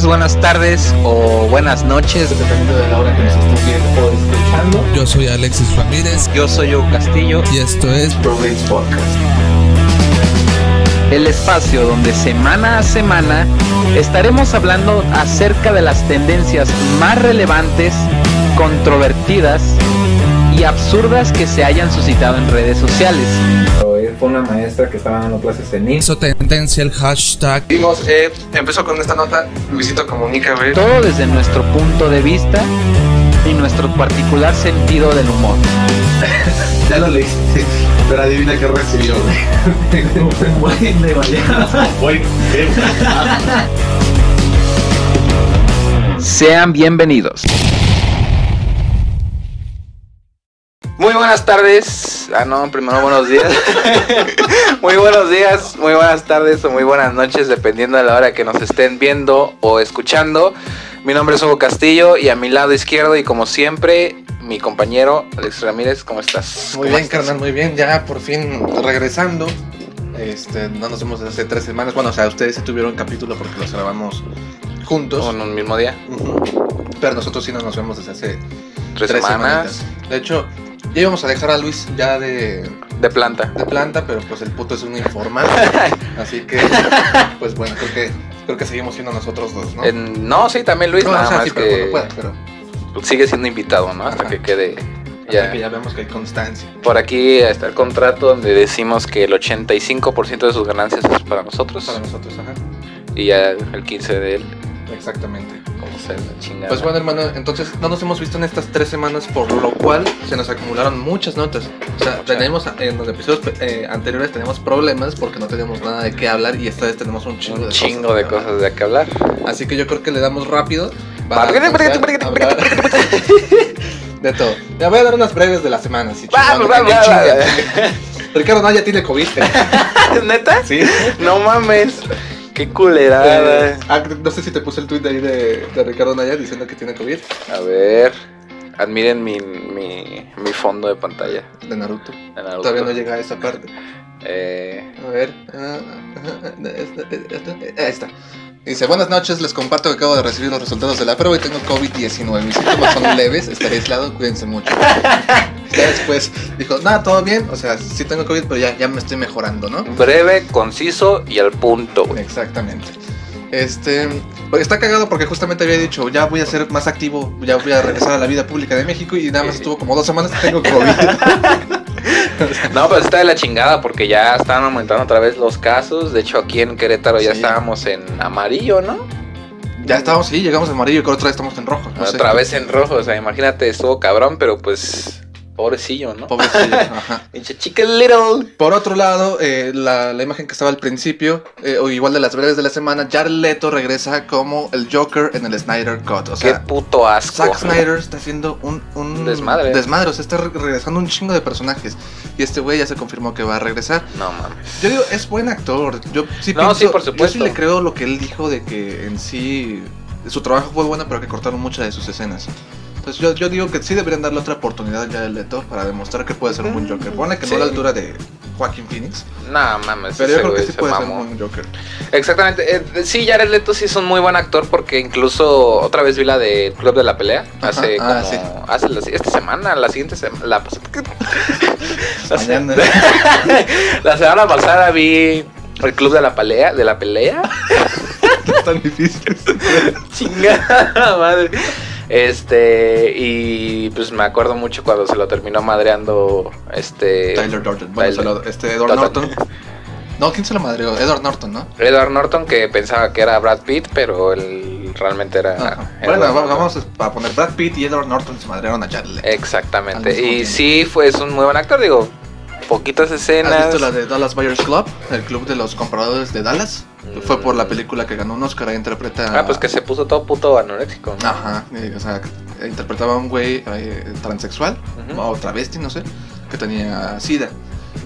días, buenas tardes o buenas noches. Dependiendo de la hora que nos estés viendo o escuchando. Yo soy Alexis Ramírez Yo soy Hugo Castillo. y esto es Probates Podcast. El espacio donde semana a semana estaremos hablando acerca de las tendencias más relevantes, controvertidas y absurdas que se hayan suscitado en redes sociales. Fue una maestra que estaba dando clases en Insta. hizo tendencia el hashtag Vimos, eh, empezó con esta nota, Luisito Comunica, güey. Todo desde nuestro punto de vista y nuestro particular sentido del humor. Ya lo leíste, pero adivina qué recibió, güey. De Sean bienvenidos. Muy buenas tardes. Ah, no, primero buenos días. muy buenos días, muy buenas tardes o muy buenas noches, dependiendo de la hora que nos estén viendo o escuchando. Mi nombre es Hugo Castillo y a mi lado izquierdo y como siempre, mi compañero Alex Ramírez, ¿cómo estás? Muy ¿Cómo bien, estás? carnal, muy bien. Ya por fin regresando. Este, no nos vemos desde hace tres semanas. Bueno, o sea, ustedes sí tuvieron capítulo porque los grabamos juntos. ¿O en un mismo día? Pero nosotros sí no nos vemos desde hace ¿Tres, semanas? De hecho, ya íbamos a dejar a Luis ya de, De planta. de planta, pero pues el puto es un informal. así que, pues bueno, creo que, creo que seguimos siendo nosotros dos, ¿no? No, sí, también Luis, no, nada o sea, más sí, pero que cuando pueda, pero sigue siendo invitado, ¿no? Hasta Ajá. que quede ya. ya. que ya vemos que hay constancia. Por aquí está el contrato donde decimos que el 85% de sus ganancias es para nosotros Para nosotros, ajá. y ya el 15% de él, Exactamente. Chingada. Pues bueno, hermano, entonces no nos hemos visto en estas tres semanas, por lo cual se nos acumularon muchas notas. O sea, tenemos en los episodios eh, anteriores tenemos problemas porque no tenemos nada de qué hablar y esta vez tenemos un chingo un de chingo cosas de hablar. cosas de qué hablar. Así que yo creo que le damos rápido. Para de todo. Le voy a dar unas breves de la semana. Si Vamos, vamos. Ricardo Naya tiene COVID. ¿Neta? Sí. No mames. Qué culerada. Eh, ah, no sé si te puse el tweet ahí de, de Ricardo Naya diciendo que tiene COVID A ver. Admiren mi, mi, mi fondo de pantalla. de Naruto. de Naruto. Todavía no llega a esa parte. Eh, A ver. ah, ah, ah, Ahí está. Dice, buenas noches, les comparto que acabo de recibir los resultados de la prueba y tengo COVID-19. Mis síntomas son leves, estaré aislado, cuídense mucho. Ya después dijo, nada, todo bien, o sea, sí tengo COVID, pero ya, ya me estoy mejorando, ¿no? breve, conciso y al punto, güey. Exactamente. Este, está cagado porque justamente había dicho, ya voy a ser más activo, ya voy a regresar a la vida pública de México y nada más estuvo como dos semanas que tengo COVID. No, pero está de la chingada porque ya están aumentando otra vez los casos. De hecho, aquí en Querétaro ya estábamos en amarillo, ¿no? ya estábamos, sí, llegamos a amarillo, que otra vez estamos en rojo. no sé. otra vez en rojo. O sea, imagínate, estuvo cabrón, pero pues, pobrecillo, ¿no? Pobrecillo, ajá. Chica little. Por otro lado, eh, la, la imagen que estaba al principio, eh, o igual de las breves de la semana, Jared Leto regresa como el Joker en el Snyder Cut. O Qué sea, puto asco. Zack Snyder está haciendo un, un Desmadre. Desmadre, o sea, está re- regresando un chingo de personajes. Y este güey ya se confirmó que va a regresar. No mames. Yo digo, es buen actor. Yo sí No, pienso, sí, por Yo supuesto. sí le creo lo que él dijo de que en sí su trabajo fue bueno, pero que cortaron muchas de sus escenas. Entonces yo, yo digo que sí deberían darle otra oportunidad ya al Leto para demostrar que puede ser un buen Joker. Pone que no a la altura de Joaquin Phoenix, No mames. pero yo creo que sí se puede ser un buen Joker. Exactamente. Eh, sí, Jared Leto sí es un muy buen actor porque incluso otra vez vi la de Club de la Pelea. Ajá, Hace ah, como. sí. Hace la- esta semana, la siguiente semana. La, la se- Mañana. la semana pasada vi el Club de la Pelea. De la Pelea. tan difícil. Chingada madre. Este, y pues me acuerdo mucho cuando se lo terminó madreando este Tyler Durden. Bueno, Tyler. lo- este Edward. Norton. No, ¿quién se lo madreó? Edward Norton, ¿no? Edward Norton que pensaba que era Brad Pitt, pero él realmente era Ajá. Edward Bueno, va- Norton. vamos a poner Brad Pitt y Edward Norton se madrearon a Leto. Exactamente. Y tiempo. sí, fue es un muy buen actor, digo, poquitas ¿Has escenas. visto la de Dallas Buyers Club? El club de los compradores de Dallas. Fue por la película que ganó un Oscar. ahí Interpreta. Ah, pues que se puso todo puto anoréxico. ¿no? Ajá. eh, o sea, interpretaba a un güey eh, transexual Ujú. o travesti, no sé, que tenía SIDA.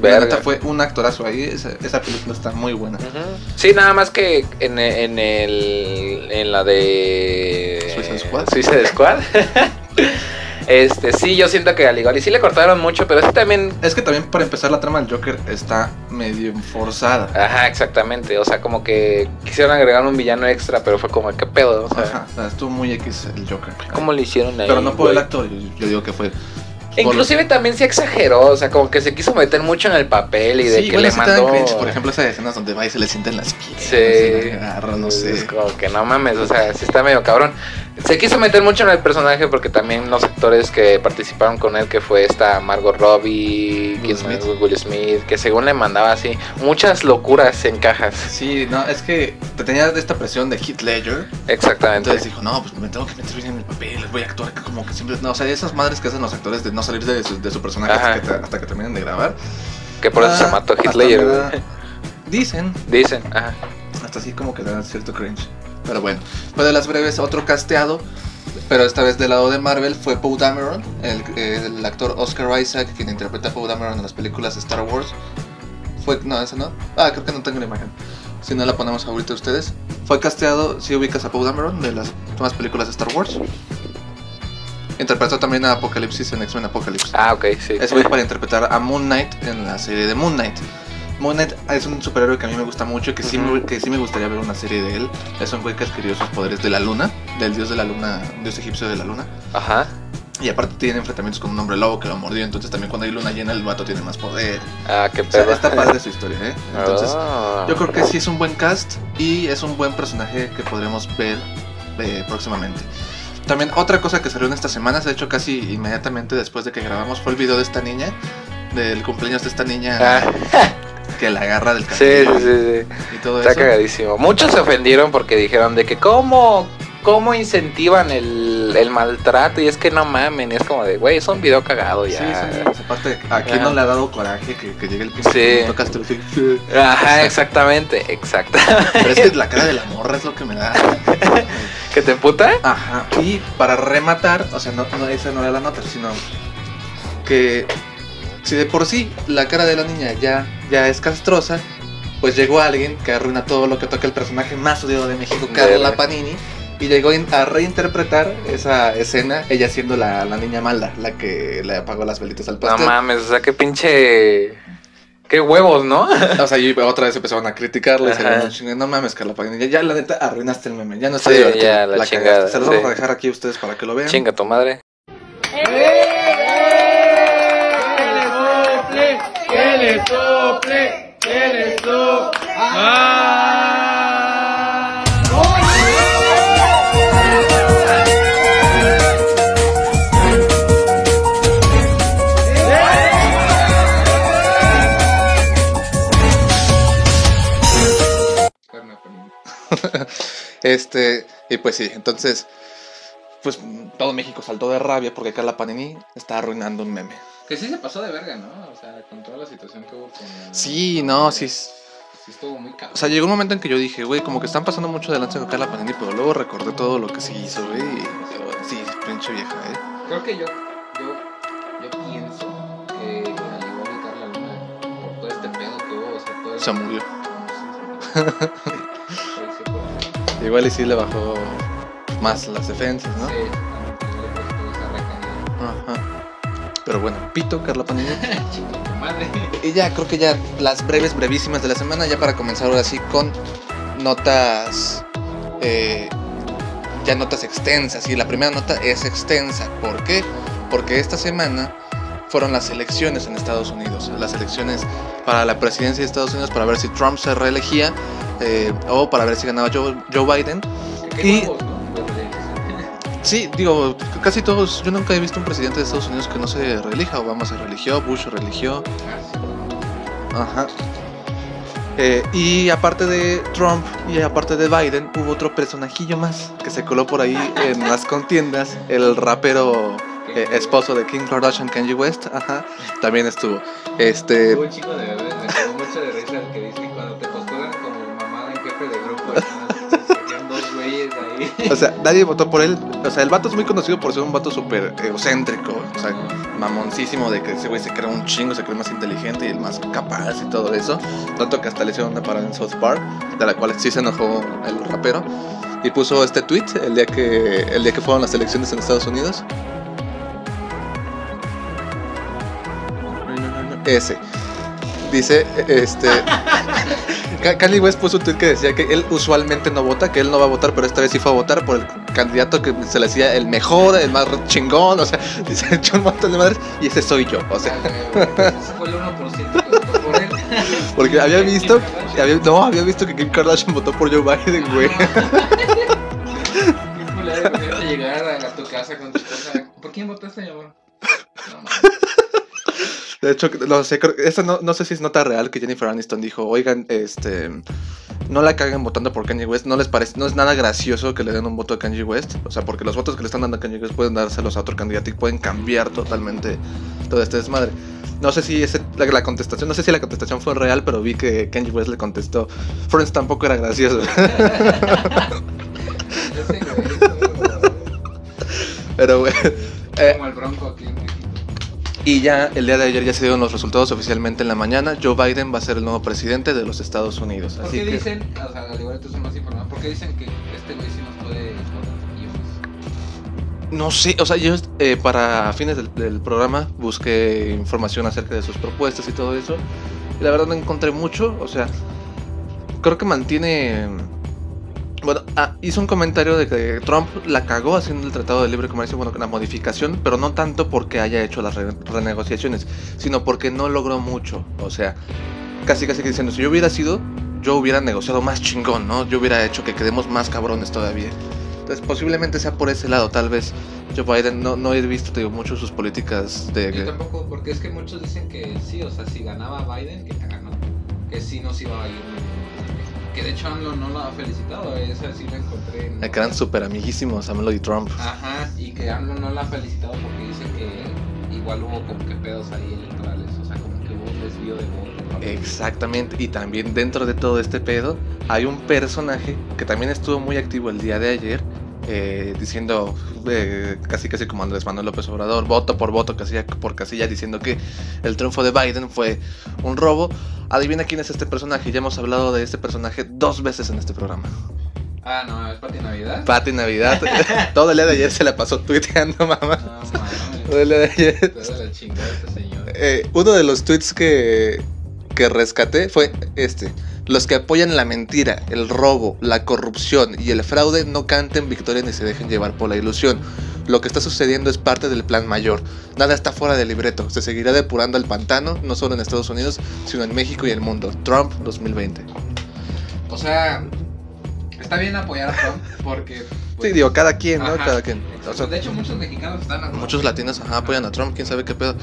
La neta fue un actorazo ahí. Esa, esa película está muy buena. Ujú. Sí, nada más que en, en el en la de Suicide Squad. Suicide Squad Este, sí, yo siento que al igual, y sí le cortaron mucho, pero sí también Es que también para empezar la trama del Joker está medio forzada. Ajá, exactamente. O sea, como que quisieron agregar un villano extra, pero fue como, ¿qué pedo? O sea, Ajá, o sea, estuvo muy X el Joker. ¿cómo le hicieron ahí? Pero no por el actor, yo, yo digo que fue. Inclusive también se exageró, o sea, como que se quiso meter mucho en el papel y de sí, que bueno, le mandó... cringe, Por ejemplo, esas escenas donde va y se le sienten las piernas. Sí. agarra, no sé. Es como que no mames, o sea, sí está medio cabrón. Se quiso meter mucho en el personaje porque también los actores que participaron con él, que fue esta Margot Robbie, Will ¿quién Smith. Will Smith, que según le mandaba así muchas locuras en cajas. Sí, no, es que te tenía esta presión de Heath Ledger. Exactamente. Entonces dijo, no, pues me tengo que meter bien en el papel, les voy a actuar como que siempre. No, o sea, esas madres que hacen los actores de no salir de su, de su personaje hasta que, hasta que terminen de grabar. que por eso Ah, se mató Heath Ledger. Dicen, Dicen, ajá. hasta así como que da cierto cringe. Pero bueno, fue de las breves otro casteado, pero esta vez del lado de Marvel fue Poe Dameron, el, el actor Oscar Isaac, quien interpreta a Poe Dameron en las películas de Star Wars. Fue, no, ese no. Ah, creo que no tengo la imagen. Si no la ponemos ahorita ustedes. Fue casteado, si ubicas a Poe Dameron de las últimas películas de Star Wars. Interpretó también a Apocalipsis en X-Men Apocalypse. Ah, ok, sí. Es para interpretar a Moon Knight en la serie de Moon Knight. Moon Knight es un superhéroe que a mí me gusta mucho y que, sí, me- que sí me gustaría ver una serie de él. Es un güey que adquirió sus poderes de la luna, del dios de la luna, dios egipcio de la luna. Ajá. Y aparte tiene enfrentamientos con un hombre lobo que lo mordió. Entonces también cuando hay luna llena el vato tiene más poder. Ah, qué O sea, pedo. está padre su historia, ¿eh? Entonces Ah. yo creo que sí es un buen cast y es un buen personaje que podremos ver eh, próximamente. También otra cosa que salió en estas semanas, de hecho casi inmediatamente después de que grabamos, fue el video de esta niña, del cumpleaños de esta niña Ah, que la agarra del sí, cabello sí, sí, sí. y todo Está eso. cagadísimo. Muchos se ofendieron porque dijeron de que cómo, cómo incentivan el, el maltrato y es que no mamen. Y es como de, güey, es un video cagado Sí, ya. sí, sí, aparte, ¿a quién no le ha dado coraje que, que llegue el pinche Sí. Ajá, exactamente, exactamente. Pero es que la cara de la morra es lo que me da. ¿Que te puta? Ajá. Y para rematar, o sea, no, no, esa no era la nota, sino que si de por sí la cara de la niña ya, ya es castrosa, pues llegó alguien que arruina todo lo que toca el personaje más odiado de México, Carla. Panini, y llegó a reinterpretar esa escena, ella siendo la, la niña malda, la que le apagó las velitas al No pastel. mames, o sea, qué pinche... Qué huevos, ¿no? o sea, y otra vez empezaron a criticarle, y se no mames, Carla Panini, ya, ya, la neta arruinaste el meme, ya no está Sí, ya, la chingada, Se los vamos a dejar aquí a ustedes para que lo vean. Chinga tu madre. Este, y pues sí, entonces, pues todo México saltó de rabia porque Carla Panini está arruinando un meme. Que sí se pasó de verga, ¿no? O sea, con toda la situación que hubo con. Sí, no, sí. Sí estuvo muy cabrón. O sea, llegó un momento en que yo dije, güey, como que están pasando mucho de lanza con Carla Panini, pero luego recordé todo lo que se hizo, güey. y sí, pinche vieja, ¿eh? Creo que yo, yo, yo pienso que al igual que Carla Luna, por todo este pedo que hubo, o sea, todo el- Se murió. Sí, sí. Sí, sí, Igual y sí le bajó más las defensas, ¿no? sí. Ajá. Pero bueno, pito, Carla Panini. Y ya, creo que ya las breves, brevísimas de la semana, ya para comenzar ahora sí con notas, eh, ya notas extensas. Y la primera nota es extensa. ¿Por qué? Porque esta semana fueron las elecciones en Estados Unidos. Las elecciones para la presidencia de Estados Unidos para ver si Trump se reelegía eh, o para ver si ganaba Joe, Joe Biden. Y-. Sí, digo, casi todos, yo nunca he visto un presidente de Estados Unidos que no se reelija. Obama se religió, Bush se religió. Ajá. Eh, y aparte de Trump y aparte de Biden, hubo otro personajillo más que se coló por ahí en las contiendas. El rapero eh, esposo de Kim Kardashian, Kanye West, ajá, también estuvo. Este, un chico de bebés, me mucho de risa que dice cuando te postulan como mamada en jefe de grupo, O sea, nadie votó por él. O sea, el vato es muy conocido por ser un vato súper egocéntrico. O sea, mamoncísimo de que ese güey se cree un chingo, se cree más inteligente y el más capaz y todo eso. Tanto que hasta le hicieron una parada en South Park, de la cual sí se enojó el rapero. Y puso este tweet el día que, el día que fueron las elecciones en Estados Unidos. Ese. Dice, este. Ka- Kanye West puso un tweet que decía que él usualmente no vota, que él no va a votar, pero esta vez sí fue a votar por el candidato que se le decía el mejor, el más chingón, o sea, dice, echó un montón de madres y ese soy yo, o sea, Ese fue el 1% que votó por él. porque había visto, había- no, había visto que Kim Kardashian votó por Joe Biden, güey. Qué culero, imagínate llegar a, a tu casa con tu esposa. ¿Por quién votaste, mi amor? No mames. De hecho, no sé, creo- eso no, no sé si es nota real que Jennifer Aniston dijo, oigan, este, no la caguen votando por Kanye West, no les parece, no es nada gracioso que le den un voto a Kanye West, o sea, porque los votos que le están dando a Kanye West pueden dárselos a otro candidato y pueden cambiar totalmente todo este desmadre. No sé si ese, la, la contestación, no sé si la contestación fue real, pero vi que Kanye West le contestó, Friends tampoco era gracioso. Pero, güey, eh, como el bronco aquí. Y ya el día de ayer ya se dieron los resultados oficialmente en la mañana, Joe Biden va a ser el nuevo presidente de los Estados Unidos. ¿Por Así qué que... dicen, o sea, al igual tú son más informado, ¿por qué dicen que este güey sí nos puede? No sé, o sea, yo eh, para fines del, del programa busqué información acerca de sus propuestas y todo eso. Y la verdad no encontré mucho, o sea, creo que mantiene... Bueno, ah, hizo un comentario de que Trump la cagó haciendo el Tratado de Libre Comercio, bueno, con la modificación, pero no tanto porque haya hecho las re- renegociaciones, sino porque no logró mucho. O sea, casi casi que diciendo, si yo hubiera sido, yo hubiera negociado más chingón, ¿no? Yo hubiera hecho que quedemos más cabrones todavía. Entonces, posiblemente sea por ese lado, tal vez. Joe Biden, no, no he visto, te digo, mucho sus políticas de... Yo tampoco, porque es que muchos dicen que sí, o sea, si ganaba Biden, que ganó, que sí nos iba a ir. Que de hecho AMLO no lo ha felicitado, esa sí la encontré en... Me quedan súper amiguísimos, AMLO y Trump. Ajá, y que AMLO no la ha felicitado porque dice que igual hubo como que pedos ahí electorales, o sea, como que hubo un desvío de voto. ¿no? Exactamente, y también dentro de todo este pedo hay un personaje que también estuvo muy activo el día de ayer, eh, diciendo eh, casi casi como Andrés Manuel López Obrador, voto por voto, casilla por casilla, diciendo que el triunfo de Biden fue un robo. Adivina quién es este personaje, ya hemos hablado de este personaje dos veces en este programa. Ah, no, es Pati Navidad. Pati Navidad, todo el día de ayer se la pasó tuiteando, mamá. No mames, Todo el día de ayer. toda la chingada este señor. Eh, uno de los tweets que, que rescaté fue este. Los que apoyan la mentira, el robo, la corrupción y el fraude no canten victoria ni se dejen llevar por la ilusión. Lo que está sucediendo es parte del plan mayor. Nada está fuera del libreto. Se seguirá depurando el pantano, no solo en Estados Unidos, sino en México y el mundo. Trump 2020. O sea, está bien apoyar a Trump porque... Sí, pues, digo, cada quien, ¿no? ajá, Cada quien. O sea, de hecho, muchos mexicanos están a Muchos latinos ajá, apoyan a Trump, quién sabe qué pedo.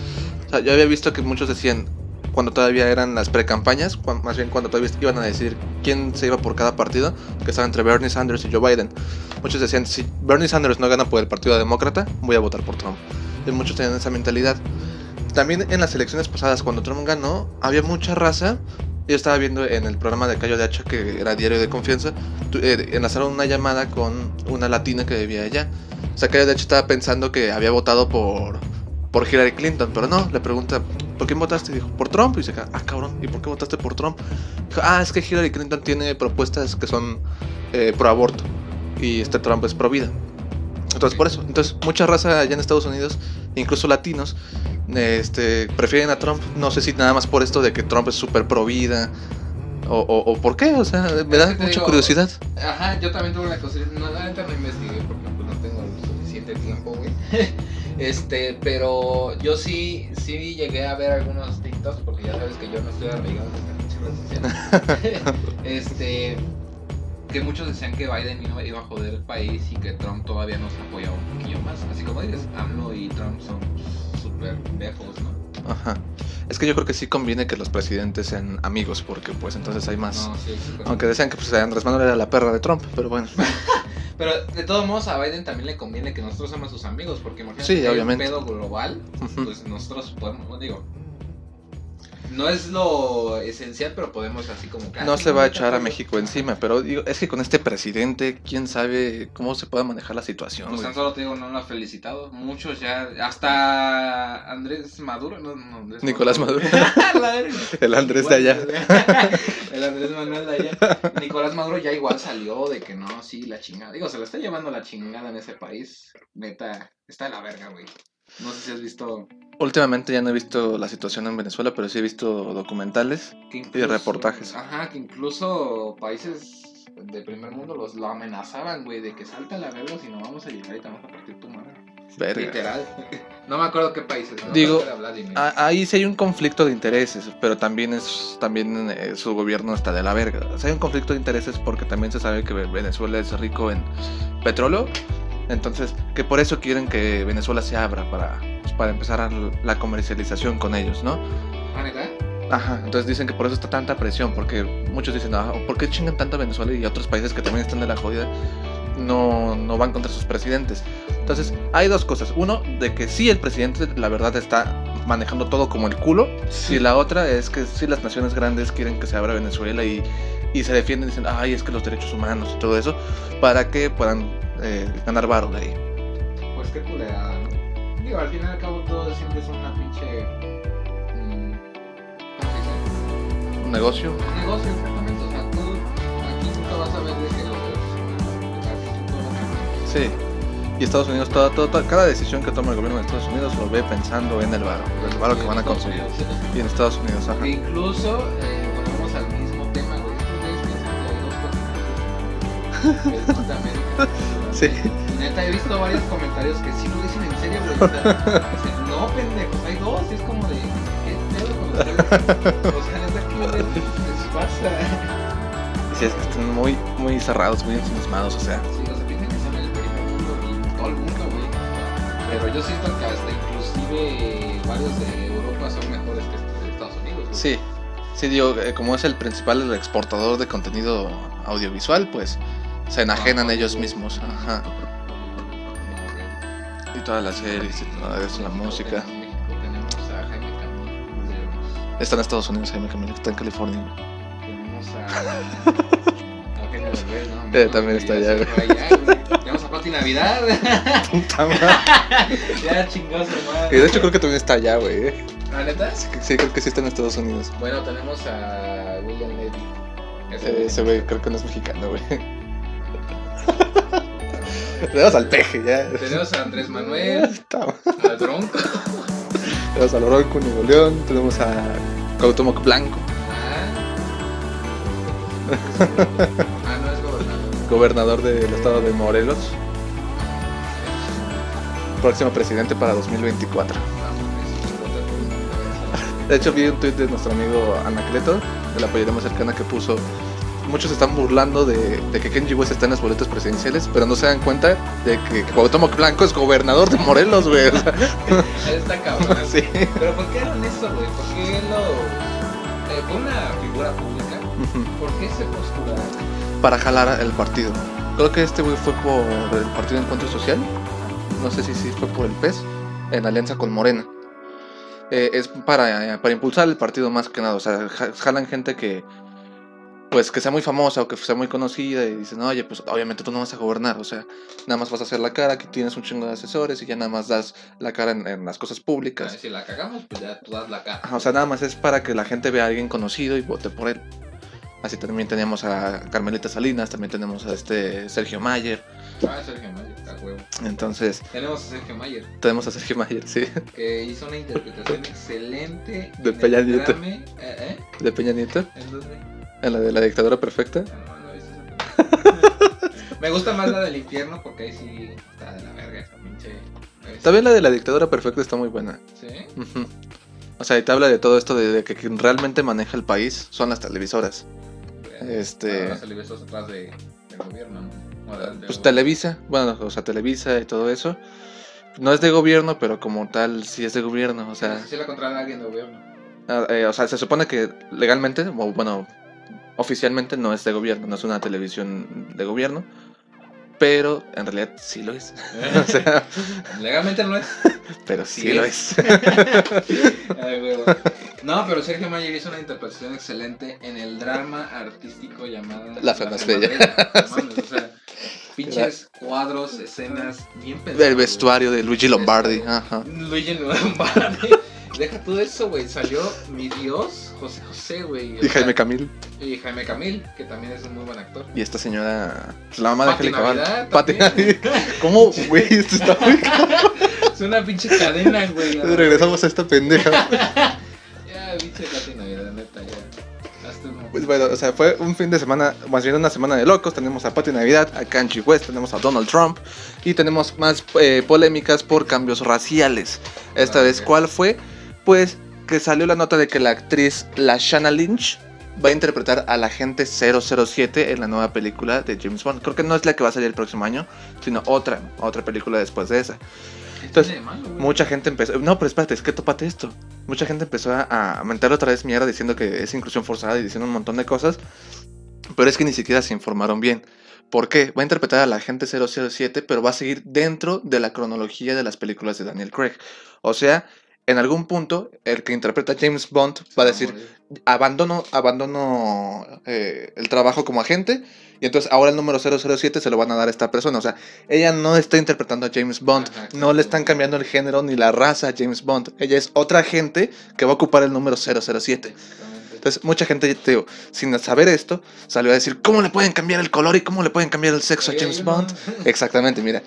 O sea, yo había visto que muchos decían, cuando todavía eran las precampañas, más bien cuando todavía iban a decir quién se iba por cada partido, que estaba entre Bernie Sanders y Joe Biden. Muchos decían, si Bernie Sanders no gana por el Partido Demócrata, voy a votar por Trump. Y muchos tenían esa mentalidad. También en las elecciones pasadas, cuando Trump ganó, había mucha raza. Yo estaba viendo en el programa de Cayo de Hacha, que era diario de confianza, eh, enlazaron una llamada con una latina que vivía allá. O sea, Cayo de Hacha estaba pensando que había votado por, por Hillary Clinton, pero no, le pregunta, ¿por quién votaste? Y dijo, por Trump. Y dice, ah, cabrón, ¿y por qué votaste por Trump? Dijo, ah, es que Hillary Clinton tiene propuestas que son eh, pro aborto y este Trump es pro vida. Entonces, por eso, entonces, mucha raza allá en Estados Unidos, incluso latinos, este, prefieren a Trump. No sé si nada más por esto de que Trump es súper pro vida. O, o, o por qué, o sea, me da mucha digo, curiosidad. Ajé, yo también tuve la cosa. No, la neta no investigué porque pues, no tengo el suficiente tiempo, güey. Este, pero yo sí, sí llegué a ver algunos TikToks porque ya sabes que yo no estoy arraigado en las redes sociales. Este, que muchos decían que Biden iba- a joder el país y que Trump todavía nos apoyaba un poquillo más. Así como dices, AMLO y Trump son súper viejos, ¿no? Ajá. Es que yo creo que sí conviene que los presidentes sean amigos, porque pues entonces hay más. No, sí, súper Aunque decían que pues, Andrés Manuel era la perra de Trump, pero bueno. Pero de todos modos a Biden también le conviene que nosotros seamos sus amigos, porque imagínate Sí, que hay un pedo global, pues nosotros podemos, digo, no es lo esencial, pero podemos así como ah, No sí, se va a echar a. México encima, pero digo, es que con este presidente, quién sabe cómo se puede manejar la situación. Pues tan solo te digo, no lo ha felicitado. Muchos ya, hasta Andrés Maduro, no, no Andrés Nicolás Maduro. El Andrés de allá. El Andrés Manuel de allá. Nicolás Maduro ya igual salió de que no, sí, la chingada. Digo, se lo está llevando la chingada en ese país. Neta, está de la verga, güey. No sé si has visto Últimamente ya no he visto la situación en Venezuela, pero sí he visto documentales. Y reportajes. Ajá, que incluso países de primer mundo los lo amenazaban, güey, de que salta la verga si no vamos a llegar y te vamos a partir tu madre. Verga. Literal. No me acuerdo qué países. No Digo. Ah, Ahí sí hay un conflicto de intereses, pero también es también eh, su gobierno está de la verga. O sea, hay un conflicto de intereses porque también se sabe que Venezuela es rico en petróleo, entonces que por eso quieren que Venezuela se abra para, pues, para empezar la comercialización con ellos, ¿no? ¿Ah? Ajá, entonces dicen que por eso está tanta presión, porque muchos dicen, ah, ¿por qué chingan tanto a Venezuela y a otros países que también están de la jodida no, no van contra sus presidentes? Entonces, hay dos cosas. Uno, de que sí el presidente, la verdad, está manejando todo como el culo. Y la otra es que sí las naciones grandes quieren que se abra Venezuela y, y se defienden diciendo, ay, es que los derechos humanos y todo eso, para que puedan eh, ganar varo de ahí. Pues qué culera, ¿no? Digo, al fin y al cabo todo siempre es una pinche. mm, ¿Cómo se dice? Un negocio. Un negocio, exactamente. O sea, tú aquí nunca vas a ver de que los. Sí. Y Estados Unidos, toda, toda- cada decisión que toma el gobierno de Estados Unidos lo ve pensando en el varo, el varo que van a conseguir. Y en Estados Unidos, ajá. E incluso, eh, volvemos al mismo tema, güey. Estos piensan que hay dos continentes. Sí. Neta, he visto varios comentarios que sí lo dicen en serio, güey. O sea, dicen, no, pendejos, hay dos. Y es como de, ¿qué pedo con ustedes? O sea, neta, ¿qué les, les pasa? Sí, es que están muy, muy cerrados, muy ensimismados, o sea. Sí, o sea, piensan que son el primer mundo y todo el mundo, güey. Pero yo siento que hasta inclusive varios de Europa son mejores que estos de Estados Unidos, güey. Sí, sí, digo, eh, como es el principal exportador de contenido audiovisual, pues se enajenan ellos mismos, ajá. Y todas las series y todo eso, la música. Está en Estados Unidos, Jaime Camilo, está en California. Tenemos a. Eh, también está allá. Tenemos a Pati Navidad. Puta madre. ya chingó su Y de hecho creo que también está allá, güey. eh. ¿Ah, neta? Sí, sí, creo que sí está en Estados Unidos. Bueno, tenemos a William Levy. Eh, Ese güey creo que no es mexicano, güey. Tenemos al peje, ya. Tenemos a Andrés Manuel, al Bronco. Tenemos a Lorón Nuevo León, tenemos a Cuauhtémoc Blanco, Ah. ah, no es gobernador. gobernador del estado de Morelos, próximo presidente para 2024. De hecho, vi un tweet de nuestro amigo Anacleto, de la más cercana, que puso: Muchos se están burlando de, de que Kenji West está en las boletas presidenciales, pero no se dan cuenta de que Cuauhtémoc Blanco es gobernador de Morelos, güey. O sea, Está cabrón. sí. Pero ¿por qué haron eso, güey? ¿Por qué lo.? Eh, fue una figura pública. ¿Por qué se postularon? Para jalar el partido. Creo que este güey fue por el Partido Encuentro Social. No sé si sí fue por el PES, en alianza con Morena. Eh, es para, para impulsar el partido más que nada. O sea, ja- jalan gente que pues que sea muy famosa o que sea muy conocida y dicen, oye, pues obviamente tú no vas a gobernar, o sea, nada más vas a hacer la cara, que tienes un chingo de asesores y ya nada más das la cara en, en las cosas Ah, públicas. Si la cagamos, pues ya tú das la cara. O sea, nada más es para que la gente vea a alguien conocido y vote por él. Así también teníamos a Carmelita Salinas, también tenemos a este Sergio Mayer. Ah, Sergio Mayer, está huevo. Entonces, Tenemos a Sergio Mayer, tenemos a Sergio Mayer, sí, que hizo una interpretación excelente. De Peña Nieto. ¿Eh? ¿Eh? de Peña Nieto, ¿En en la de la dictadura perfecta. No, no película. Me gusta más la del infierno porque ahí sí está de la verga esa pinche. También la de la dictadura perfecta está muy buena. Sí. O sea, y te habla de todo esto de, de que quien realmente maneja el país son las televisoras. Este- Ahora se le besos atrás de, del gobierno, ¿no? Pues Televisa, bueno, o sea, Televisa y todo eso. No es de gobierno, pero como tal sí es de gobierno. O sea, Si la controla alguien de gobierno. Ah, eh, o sea, se supone que legalmente, bueno, oficialmente no es de gobierno, no es una televisión de gobierno, pero en realidad sí lo es. o sea, Legalmente no es. pero sí, Sí lo es. Ay, huevo. No, pero Sergio Mayer hizo una interpretación excelente en el drama artístico llamado La o sea, pinches cuadros, escenas bien pensadas. El vestuario de Luigi Lombardi, ajá. Luigi Lombardi. Deja todo eso, güey. Salió mi Dios, José José, güey. Y Jaime Camil. Y Jaime Camil, que también es un muy buen actor. Y esta señora, pues, la mamá de Pati Angélica. Navidad Pati. ¿Cómo, güey? Esto está muy. Es una pinche cadena, güey. Regresamos a esta pendeja. Ya, pinche Katy Navidad, neta, ya. Hazte un- Pues bueno, o sea, fue un fin de semana, más bien una semana de locos. Tenemos a Patty Navidad, a Kanye West, tenemos a Donald Trump y tenemos más eh, polémicas por cambios raciales. Esta Ah, vez. ¿cuál fue? Pues que salió la nota de que la actriz Lashana Lynch va a interpretar a la agente 007 en la nueva película de James Bond. Creo que no es la que va a salir el próximo año, sino otra, otra película después de esa. ¿Qué Entonces, malo? Mucha gente empezó. No, pero espérate, es que topate esto. Mucha gente empezó a, a mentar otra vez mierda diciendo que es inclusión forzada y diciendo un montón de cosas. Pero es que ni siquiera se informaron bien. ¿Por qué? Va a interpretar a la agente 007, pero va a seguir dentro de la cronología de las películas de Daniel Craig. O sea, en algún punto, el que interpreta a James Bond va a decir: abandono, abandono eh, el trabajo como agente. Y entonces ahora el número 007 se lo van a dar a esta persona. O sea, ella no está interpretando a James Bond. No le están cambiando el género ni la raza a James Bond. Ella es otra agente que va a ocupar el número 007. Exactamente. Entonces, mucha gente, te digo, sin saber esto, salió a decir, ¿cómo le pueden cambiar el color y cómo le pueden cambiar el sexo a James Bond? Exactamente, mira.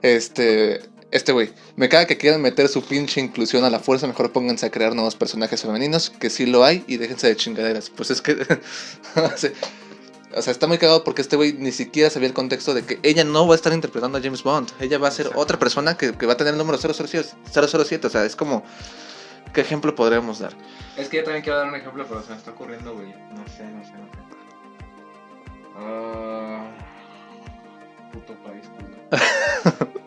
Este, este güey, me caga que quieran meter su pinche inclusión a la fuerza, mejor pónganse a crear nuevos personajes femeninos, que sí lo hay, y déjense de chingaderas. Pues es que, o sea, está muy cagado porque este güey ni siquiera sabía el contexto de que ella no va a estar interpretando a James Bond, ella va a ser otra persona que, que va a tener el número 007, 007, o sea, es como, ¿qué ejemplo podríamos dar? Es que yo también quiero dar un ejemplo, pero se me está ocurriendo, güey. No sé, no sé, no sé. Ah, puto país.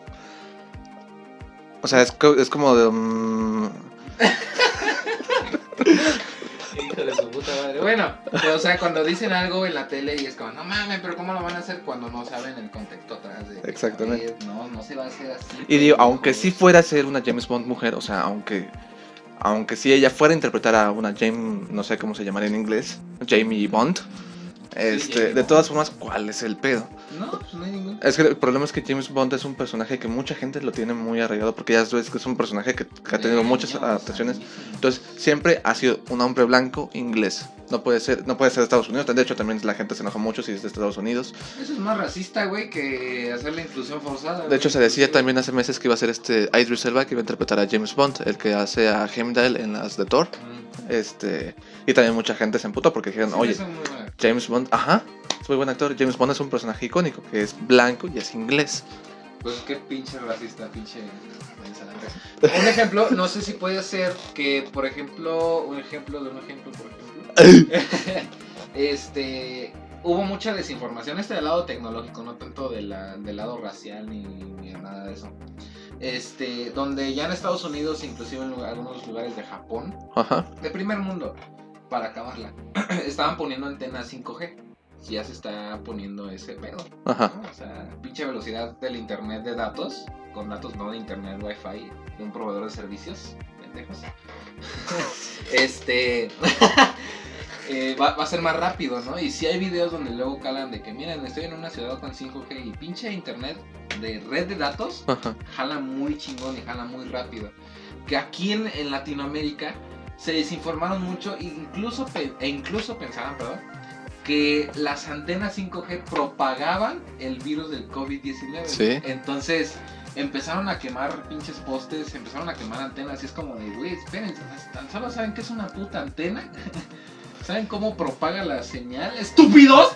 O sea, es, co- es como de... mm, Hijo de su puta madre. Bueno, pero, o sea, cuando dicen algo en la tele y es como, no mames, pero ¿cómo lo van a hacer cuando no saben el contexto atrás de Exactamente. "Oye, No, no se va a hacer así. Y digo, pendejo". aunque sí fuera a ser una James Bond mujer, o sea, aunque aunque sí ella fuera a interpretar a una James, no sé cómo se llamaría en inglés, Jamie Bond, este, de todas formas, ¿cuál es el pedo? No, pues no hay ningún. Es que el problema es que James Bond es un personaje que mucha gente lo tiene muy arraigado porque ya sabes que es un personaje que, que ha tenido muchas adaptaciones. Entonces, siempre ha sido un hombre blanco inglés. No puede ser, no puede ser de Estados Unidos. De hecho, también la gente se enoja mucho si es de Estados Unidos. Eso es más racista, güey, que hacer la inclusión forzada. De güey. hecho, se decía también hace meses que iba a ser este Idris Elba que iba a interpretar a James Bond, el que hace a Heimdall en las de Thor. Mm. Este, y también mucha gente se emputó porque dijeron, Sí, oye, James Bond, ajá, es muy buen actor. James Bond es un personaje icónico que es blanco y es inglés. Pues qué pinche racista, pinche. Un ejemplo, no sé si puede ser que, por ejemplo, un ejemplo de un ejemplo, por ejemplo. este. Hubo mucha desinformación, este del lado tecnológico, no tanto de la- del lado racial ni, ni nada de eso. Este, donde ya en Estados Unidos, inclusive en lugar- algunos lugares de Japón, Ajá, de primer mundo, para acabarla, estaban poniendo antenas 5G. Ya se está poniendo ese pedo. ajá. ¿no? O sea, pinche velocidad del internet de datos, con datos no de internet wifi, de un proveedor de servicios, pendejos. este. eh, va, va a ser más rápido, ¿no? Y si hay videos donde luego calan de que, miren, estoy en una ciudad con 5G y pinche internet de red de datos Ajá. jala muy chingón y jala muy rápido. Que aquí en, en Latinoamérica se desinformaron mucho e incluso, e incluso pensaban, perdón, que las antenas 5G propagaban el virus del COVID-19. Sí. Entonces empezaron a quemar pinches postes, empezaron a quemar antenas y es como de, güey, espérense, tan solo saben que es una puta antena. ¿Saben cómo propaga la señal? ¡Estúpidos!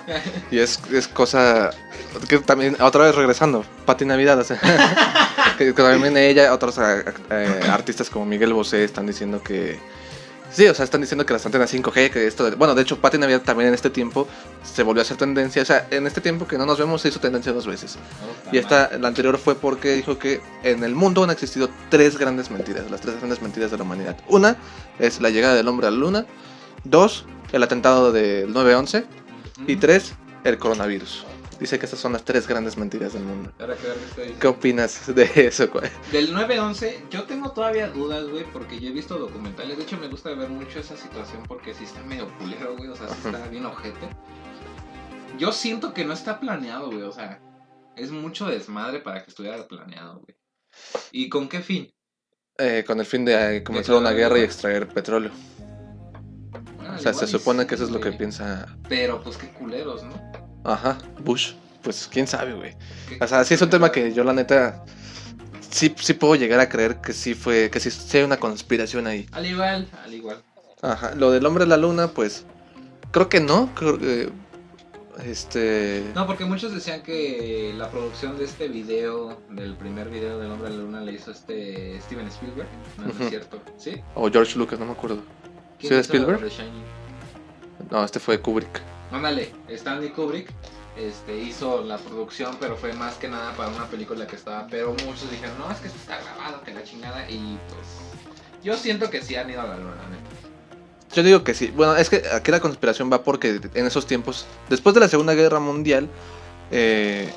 Y es, es cosa que también, otra vez regresando, Pati Navidad, o sea, que, también ella, otros eh, eh, artistas como Miguel Bosé están diciendo que, sí, o sea, están diciendo que las antenas 5G, que esto, de- bueno, de hecho, Pati Navidad también en este tiempo se volvió a hacer tendencia, o sea, en este tiempo que no nos vemos se hizo tendencia dos veces. Y esta, la anterior fue porque dijo que en el mundo han existido tres grandes mentiras, las tres grandes mentiras de la humanidad. Una es la llegada del hombre a la luna, dos, el atentado del 9-11 y tres, el coronavirus. Dice que estas son las tres grandes mentiras del mundo. Ahora que qué estoy diciendo. ¿Qué opinas de eso? güey? Del 9-11, yo tengo todavía dudas, güey, porque yo he visto documentales. De hecho, me gusta ver mucho esa situación porque sí está medio culero, güey. O sea, sí está bien ojete. Yo siento que no está planeado, güey. O sea, es mucho desmadre para que estuviera planeado, güey. ¿Y con qué fin? Eh, con el fin de eh, comenzar una guerra y extraer petróleo. Bueno, O sea, se supone sí, que eso es lo que güey. piensa... Pero pues qué culeros, ¿no? Ajá, Bush. Pues quién sabe, güey. O sea, sí es un tema que yo la neta sí, sí puedo llegar a creer que sí fue, que sí, sí hay una conspiración ahí. Al igual, al igual. Ajá, lo del hombre de la luna, pues creo que no, creo que este No, porque muchos decían que la producción de este video, del primer video del hombre de la luna, le hizo este Steven Spielberg. No, es cierto. ¿Sí? o George Lucas, no me acuerdo. ¿Quién ¿Sí de hizo la Spielberg? No, este fue Kubrick. Ándale, Stanley Kubrick este, hizo la producción, pero fue más que nada para una película que estaba. Pero muchos dijeron, no, es que esto está grabado, que la chingada. Y pues, yo siento que sí han ido a la luna. Yo digo que sí. Bueno, es que aquí la conspiración va porque en esos tiempos, después de la Segunda Guerra Mundial, eh,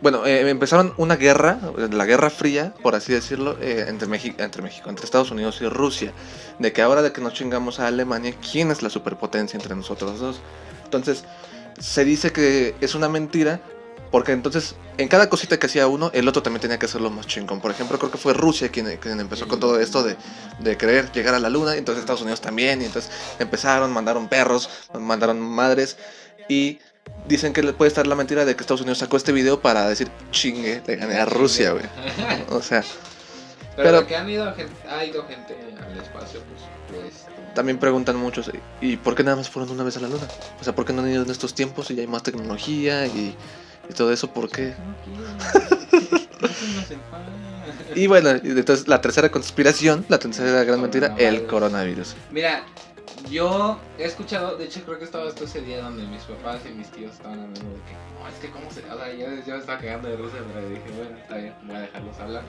bueno, eh, empezaron una guerra, la Guerra Fría, por así decirlo, eh, entre, México, entre México, entre Estados Unidos y Rusia. De que ahora de que nos chingamos a Alemania, ¿quién es la superpotencia entre nosotros dos? Entonces, se dice que es una mentira. Porque entonces, en cada cosita que hacía uno, el otro también tenía que hacerlo más chingón. Por ejemplo, creo que fue Rusia quien, empezó con todo esto de, de querer llegar a la luna, y entonces Estados Unidos también, y entonces empezaron, mandaron perros, mandaron madres, y dicen que puede estar la mentira de que Estados Unidos sacó este video para decir, chingue, le gané a Rusia, güey. O sea, Pero, Pero- que han ido gente, ha ido gente al espacio, pues, pues también preguntan muchos, ¿y por qué nada más fueron una vez a la luna? O sea, ¿por qué no han ido en estos tiempos y ya hay más tecnología y, y todo eso? ¿Por qué? Y bueno, entonces la tercera conspiración, la tercera gran mentira, el coronavirus. Mira, yo he escuchado, de hecho creo que estaba hasta ese día donde mis papás y mis tíos estaban hablando de que, no, es que cómo se, o sea, yo, yo me estaba cagando de risa, pero dije, bueno, está bien, voy a dejarlos hablar.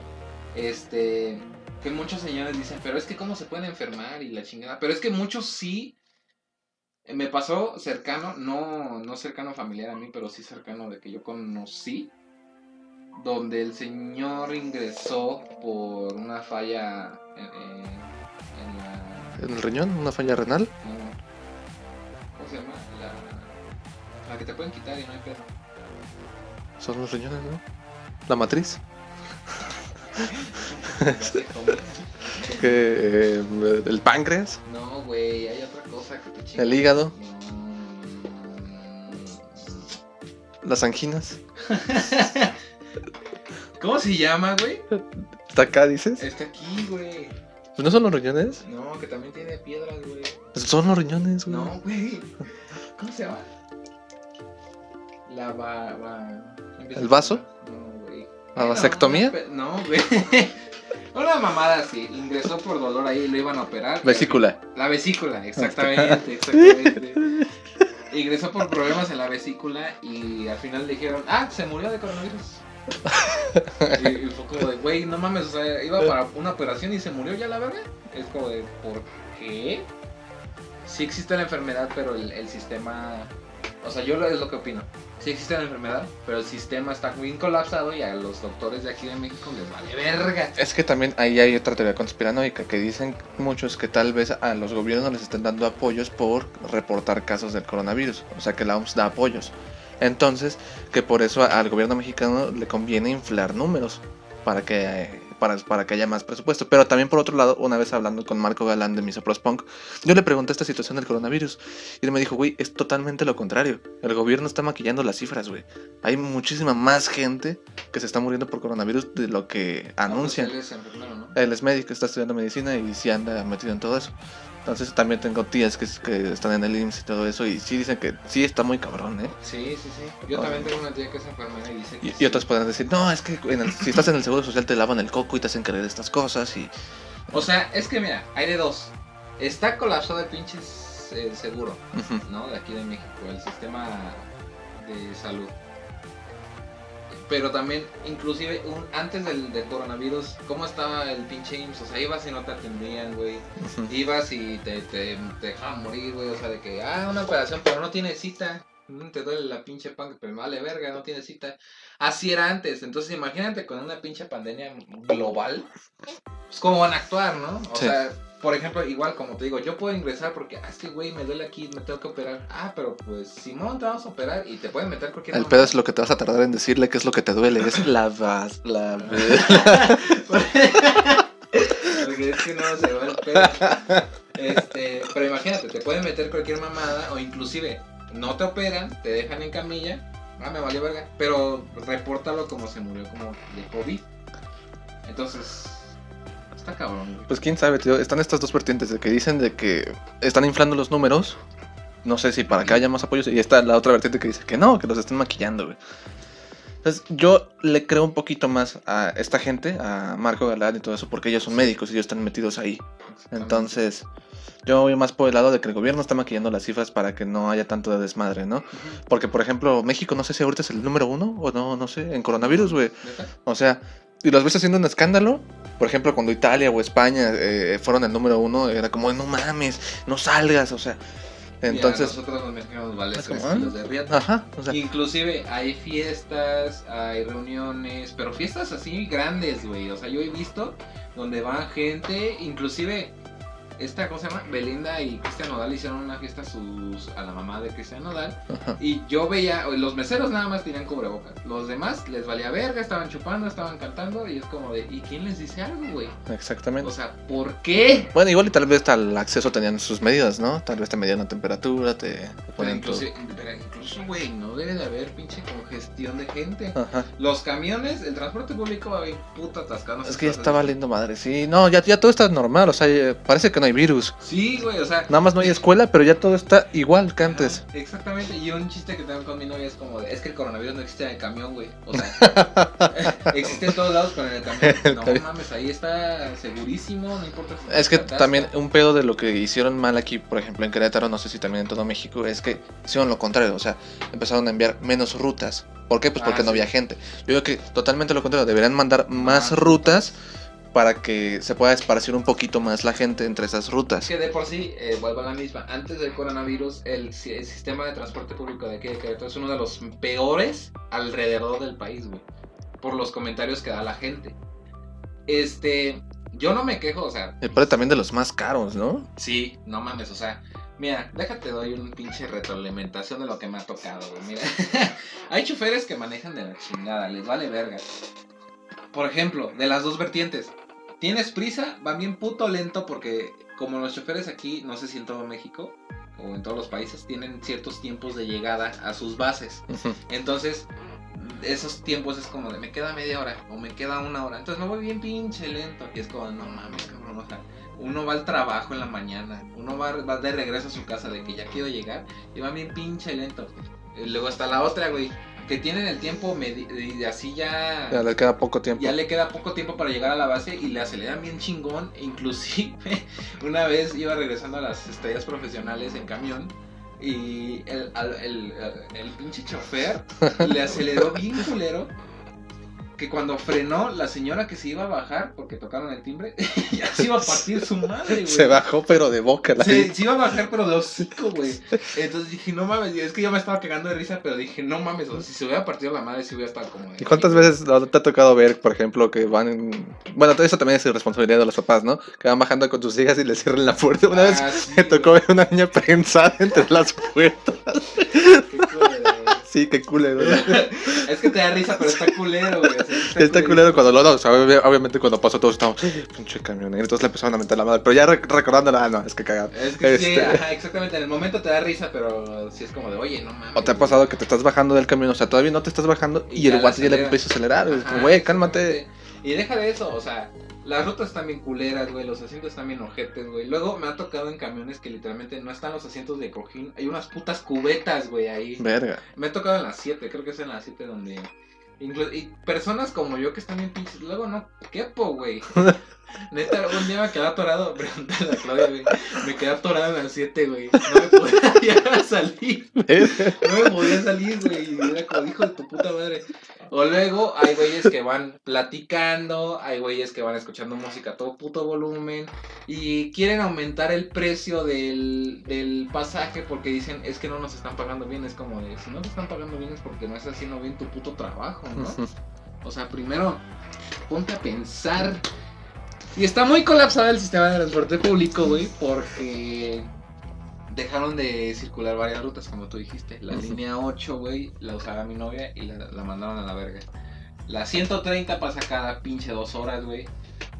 Este, que muchos señores dicen, pero es que cómo se pueden enfermar y la chingada, pero es que muchos sí, eh, me pasó cercano, no, no cercano familiar a mí, pero sí cercano de que yo conocí, donde el señor ingresó por una falla la ¿En el riñón? ¿Una falla renal? no. ¿Cómo se llama? La, la que te pueden quitar y no hay pedo. Son los riñones, ¿no? La matriz. Que, eh, el páncreas, No, güey, hay otra cosa que te chinga. el hígado, No. las anginas. ¿Cómo se llama, güey? ¿Está acá, dices? Está aquí, güey. Pues ¿No son los riñones? No, que también tiene piedras, güey. Son los riñones, güey. No, güey. ¿Cómo se llama? La va... ¿El vaso? No, güey. ¿La Ay, vasectomía? No, güey. Una mamada así. Ingresó por dolor ahí y lo iban a operar. Vesícula. La vesícula, exactamente, exactamente. Ingresó por problemas en la vesícula y al final le dijeron, ah, se murió de coronavirus. Y, fue como de, güey, no mames, o sea, iba para una operación y se murió ya la verga. Es como de, ¿por qué? Sí existe la enfermedad, pero el, sistema... O sea, yo es lo que opino. Sí existe la enfermedad, pero el sistema está bien colapsado y a los doctores de aquí de México les vale verga. Es que también ahí hay otra teoría conspiranoica que dicen muchos que tal vez a los gobiernos les estén dando apoyos por reportar casos del coronavirus. O sea que la OMS da apoyos. Entonces, que por eso al gobierno mexicano le conviene inflar números para que, para, para que haya más presupuesto. Pero también por otro lado, una vez hablando con Marco Galán de Misopros Punk, yo le pregunté esta situación del coronavirus y él me dijo, güey, es totalmente lo contrario. El gobierno está maquillando las cifras, güey. Hay muchísima más gente que se está muriendo por coronavirus de lo que anuncian. No, pues él es enfermero, ¿no? Él es médico, está estudiando medicina y sí anda metido en todo eso. Entonces también tengo tías que, que están en el IMSS y todo eso y sí dicen que sí está muy cabrón, ¿eh? Sí, sí, sí. Yo también tengo una tía que es enfermera y dice que Y, sí. y otros podrán decir, no, es que en el- si estás en el Seguro Social te lavan el coco y te hacen creer estas cosas y... O sea, es que mira, hay de dos. Está colapsado el pinche eh, seguro. ¿no? De aquí de México, el sistema de salud. Pero también, inclusive, un, antes del, del coronavirus, ¿cómo estaba el pinche IMSS? O sea, ibas y no te atendían, güey. Ibas y te, te, te dejaban morir, güey. O sea, de que, ah, una operación, pero no tiene cita. No te duele la pinche pan, pero vale verga, no tiene cita. Así era antes. Entonces, imagínate con una pinche pandemia global. Pues, ¿cómo van a actuar, no? O Sí. sea, por ejemplo, igual como te digo, yo puedo ingresar porque, ah, es que, güey, me duele aquí, me tengo que operar. Ah, pero pues, Simón, te vamos a operar y te pueden meter cualquier El pedo es lo que te vas a tardar en decirle que es lo que te duele, es la vas, la... Porque es que no se va el pedo. Este, pero imagínate, te pueden meter cualquier mamada o inclusive no te operan, te dejan en camilla ah, me valió verga. Pero repórtalo como se murió, como de COVID. Entonces, está cabrón, güey. Pues quién sabe, tío. Están estas dos vertientes de que dicen de que están inflando los números. No sé si para que haya más apoyos. Y está la otra vertiente que dice que no, que los están maquillando, güey. Entonces, yo le creo un poquito más a esta gente, a Marco Galán y todo eso, porque ellos son médicos y ellos están metidos ahí. Entonces, yo voy más por el lado de que el gobierno está maquillando las cifras para que no haya tanto de desmadre, ¿no? Porque, por ejemplo, México, no sé si ahorita es el número uno o no, no sé, en coronavirus, güey. O sea, y los ves haciendo un escándalo. Por ejemplo, cuando Italia o España eh, fueron el número uno, era como, no mames, no salgas, o sea. Entonces, Y a nosotros los mexicanos vale es tres como, kilos de riata. ajá, o sea, Inclusive hay fiestas, hay reuniones, pero fiestas así grandes, güey. O sea, yo he visto donde va gente, inclusive esta cosa se llama Belinda y Cristian Nodal hicieron una fiesta a sus a la mamá de Cristian Nodal ajá. y yo veía los meseros nada más tenían cubrebocas. Los demás les valía verga, estaban chupando, estaban cantando y es como de ¿y quién les dice algo, güey? exactamente. O sea, ¿por qué? bueno, igual y tal vez al acceso tenían sus medidas, ¿no? Tal vez te medían la temperatura, te Pero ponían todo. incluso, pero incluso, güey, no debe de haber pinche congestión de gente. Ajá. Los camiones, el transporte público va bien puta atascado. no sé Es que ya está valiendo madre, sí. No, ya, ya todo está normal, o sea, eh, parece que no hay virus. Sí, güey, o sea. Nada más no hay escuela, pero ya todo está igual que antes. ajá, exactamente, y un chiste que tengo con mi novia es como de, es que el coronavirus no existe en el camión, güey. O sea, existe en todos lados, pero en el camión. No mames, ahí está segurísimo, no importa si Es que también un pedo de lo que hicieron mal aquí, por ejemplo en Querétaro, no sé si también en todo México, es que hicieron lo contrario, o sea, empezaron a enviar menos rutas. ¿Por qué? Pues porque Ah, no sí. había gente. Yo digo que totalmente lo contrario, deberían mandar más Más rutas para que se pueda esparcir un poquito más la gente entre esas rutas. Que de por sí, eh, vuelvo a la misma. Antes del coronavirus, el, el sistema de transporte público de aquí de Querétaro es uno de los peores alrededor del país, güey. Por los comentarios que da la gente. Este, yo no me quejo, o sea, El pedo también de los más caros, ¿no? sí, no mames, o sea, mira, déjate doy un pinche retroalimentación de lo que me ha tocado, güey. Mira, hay choferes que manejan de la chingada, les vale verga. Por ejemplo, de las dos vertientes. Tienes prisa, va bien puto lento porque como los choferes aquí, no sé si en todo México o en todos los países, tienen ciertos tiempos de llegada a sus bases. Entonces, esos tiempos es como de me queda media hora o me queda una hora. Entonces me voy bien pinche lento. Y es como, no mames, cabrón. O sea, uno va al trabajo en la mañana, uno va, va de regreso a su casa de que ya quiero llegar y va bien pinche lento. Y luego está la otra, güey, que tienen el tiempo y así ya. Ya le queda poco tiempo. Ya le queda poco tiempo para llegar a la base y le aceleran bien chingón. Inclusive, una vez iba regresando a las estrellas profesionales en camión y el, el- el pinche chofer le aceleró bien culero. Que cuando frenó, la señora que se iba a bajar, porque tocaron el timbre, ya se iba a partir su madre, güey. Se bajó, pero de boca. La Se, se iba a bajar, pero de hocico, güey. Entonces dije, no mames, es que yo me estaba cagando de risa, pero dije, no mames, o sea, si se hubiera partido la madre, si hubiera estado como. de- ¿Y cuántas veces no te ha tocado ver, por ejemplo, que van en... Bueno, todo eso también es responsabilidad de los papás, ¿no? Que van bajando con sus hijas y les cierran la puerta. Una vez Ah, sí, me tocó güey. ver una niña prensada entre las puertas. Qué. Sí, qué culero. Es que te da risa, pero está culero, güey. o sea, Está culero cuando lo... no, o sea, obvi- obviamente cuando pasó todos estamos... Pinche camionero. Entonces le empezaron a meter la madre. Pero ya rec- recordándola, ah, no, es que cagado. Es que sí, Este- ajá, exactamente. En el momento te da risa, pero sí es como de, oye, no mames. ¿O te ha pasado que te estás bajando del camión? O sea, todavía no te estás bajando y, el le guate ya le empieza a acelerar. Güey, cálmate. Y deja de eso, o sea, las rutas están bien culeras, güey, los asientos están bien ojetes, güey. Luego me ha tocado en camiones que literalmente no están los asientos de cojín, hay unas putas cubetas, güey, ahí. Verga. Me ha tocado en las 7, creo que es en las 7 donde... inclu- y personas como yo que están bien pinches, luego no quepo, güey. Neta, un día me quedé atorado, pregúntale a Claudia, güey. Me quedé atorado en las 7, güey. No me podía salir. No me podía salir, güey. y Era como hijo de tu puta madre. O luego hay güeyes que van platicando, hay güeyes que van escuchando música a todo puto volumen y quieren aumentar el precio del, del pasaje porque dicen es que no nos están pagando bien. Es como de si no te están pagando bien es porque no estás haciendo bien tu puto trabajo, ¿no? O sea, primero ponte a pensar. Y está muy colapsado el sistema de transporte público, güey, porque dejaron de circular varias rutas, como tú dijiste. La línea 8, güey, la usaba mi novia y la, la mandaron a la verga. La 130 pasa cada pinche dos horas, güey.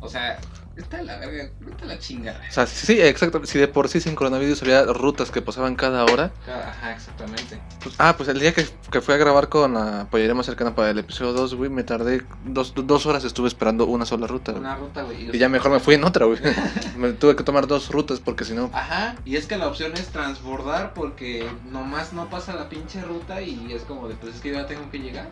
O sea, está la verga, está la chingada. O sea, sí, exacto. Si de por sí sin coronavirus había rutas que pasaban cada hora. Ajá, exactamente. pues- ah, pues el día que, que fui a grabar con la Apoyaremos cercana para el episodio 2, güey, me tardé dos, dos horas, estuve esperando una sola ruta. güey. Una ruta, güey. Y ya mejor me fui en otra, güey. me tuve que tomar dos rutas porque si no. Ajá, y es que la opción es transbordar porque nomás no pasa la pinche ruta y es como de, pues es que ya tengo que llegar.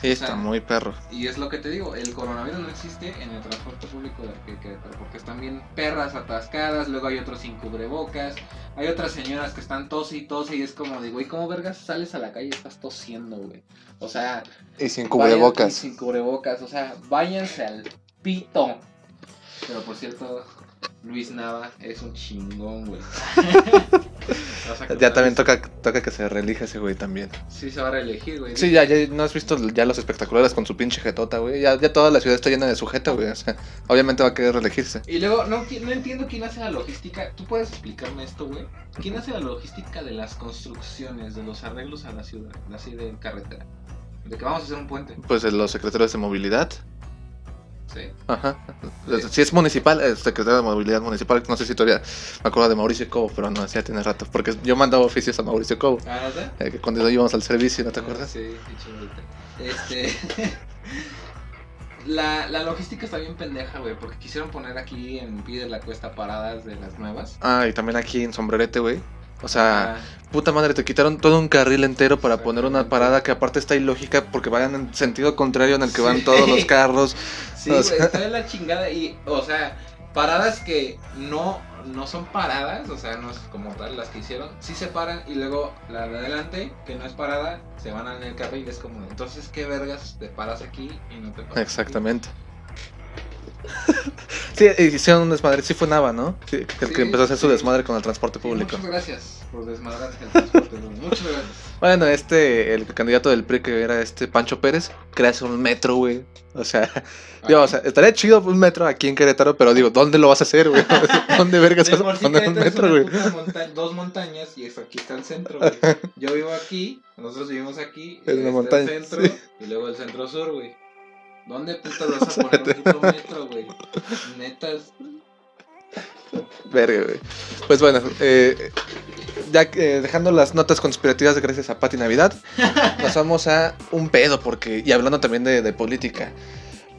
Sí, o sea, está muy perro. Y es lo que te digo, el coronavirus no existe en el transporte público de aquí porque están bien perras atascadas, luego hay otros sin cubrebocas, hay otras señoras que están tose y tose y es como de, güey, ¿cómo vergas sales a la calle y estás tosiendo, güey? O sea, Y sin vayan- y cubrebocas. sin cubrebocas, o sea, váyanse al pito. Pero por cierto, Luis Nava es un chingón, güey. Ya también toca, toca que se reelija ese güey también. Sí, se va a reelegir, güey. Sí, ya, ya no has visto ya los espectaculares con su pinche jetota, güey. Ya, ya toda la ciudad está llena de su jeta, güey. O sea, obviamente va a querer reelegirse. Y luego, no, no entiendo quién hace la logística. ¿Tú puedes explicarme esto, güey? ¿Quién hace la logística de las construcciones, de los arreglos a la ciudad, así de carretera? De que vamos a hacer un puente. Pues de los secretarios de movilidad. Sí. Ajá. Si es municipal, es secretario de movilidad municipal. No sé si todavía me acuerdo de Mauricio Cobo, pero no, ya tiene rato. Porque yo mandaba oficios a Mauricio Cobo. ¿Ah, no eh, que cuando íbamos al servicio, ¿no te acuerdas? Sí. Este. la, la logística está bien pendeja, güey, porque quisieron poner aquí en pie de la cuesta paradas de las nuevas. Ah, y también aquí en Sombrerete, güey. O sea, Ah, puta madre, te quitaron todo un carril entero para poner una Exactamente. parada que aparte está ilógica porque vayan en sentido contrario en el que van todos los carros. Sí, O güey, sea- está de la chingada y, o sea, paradas que no, no son paradas, o sea, no es como tal las que hicieron, sí se paran y luego la de adelante, que no es parada, se van en el carril, es como, entonces, ¿qué vergas te paras aquí y no te paras aquí? Sí, hicieron un desmadre. Sí fue Nava, ¿no? Sí, que el que empezó a hacer su desmadre con el transporte público. muchas gracias por desmadrar el transporte, muchas gracias. Bueno, este, el candidato del PRI que era este Pancho Pérez, crea un metro, güey. O sea, digo, o sea, estaría chido un metro aquí en Querétaro, pero digo, ¿dónde lo vas a hacer, güey? ¿Dónde vergas vas a poner un es metro, una güey? monta- dos montañas y eso aquí está el centro, güey. Yo vivo aquí, nosotros vivimos aquí, En una está montaña, el centro sí. y luego el centro sur, güey. ¿Dónde putas vas a poner un puto metro, güey? Netas. Verga, güey. Pues bueno, eh, ya eh, dejando las notas conspirativas de gracias a Pati Navidad, nos vamos a un pedo, porque, y hablando también de, de política,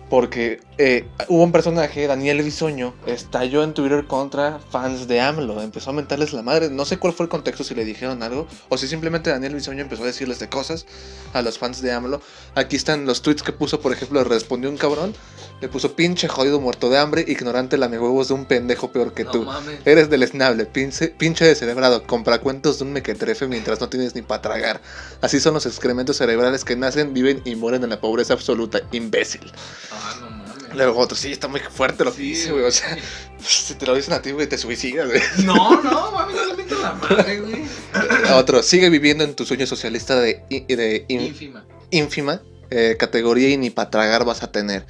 porque eh, hubo un personaje, Daniel Bisoño, estalló en Twitter contra fans de AMLO, empezó a mentarles la madre, no sé cuál fue el contexto, si le dijeron algo, o si simplemente Daniel Bisoño empezó a decirles de cosas a los fans de AMLO. Aquí están los tweets que puso, por ejemplo, respondió un cabrón, le puso pinche jodido muerto de hambre, ignorante lame huevos de un pendejo peor que no tú. mames. Eres del esnable, pinche, pinche descerebrado, compra cuentos de un mequetrefe mientras no tienes ni para tragar. Así son los excrementos cerebrales que nacen, viven y mueren en la pobreza absoluta, imbécil. Ah, no mames. Luego otro, sí, está muy fuerte lo que Sí, dice, güey. O sea, si te lo dicen a ti, güey, te suicidas, güey. No, no, mami, no le la madre, güey. Otro, sigue viviendo en tu sueño socialista de, de Ínfima. ínfima eh, categoría y ni para tragar vas a tener.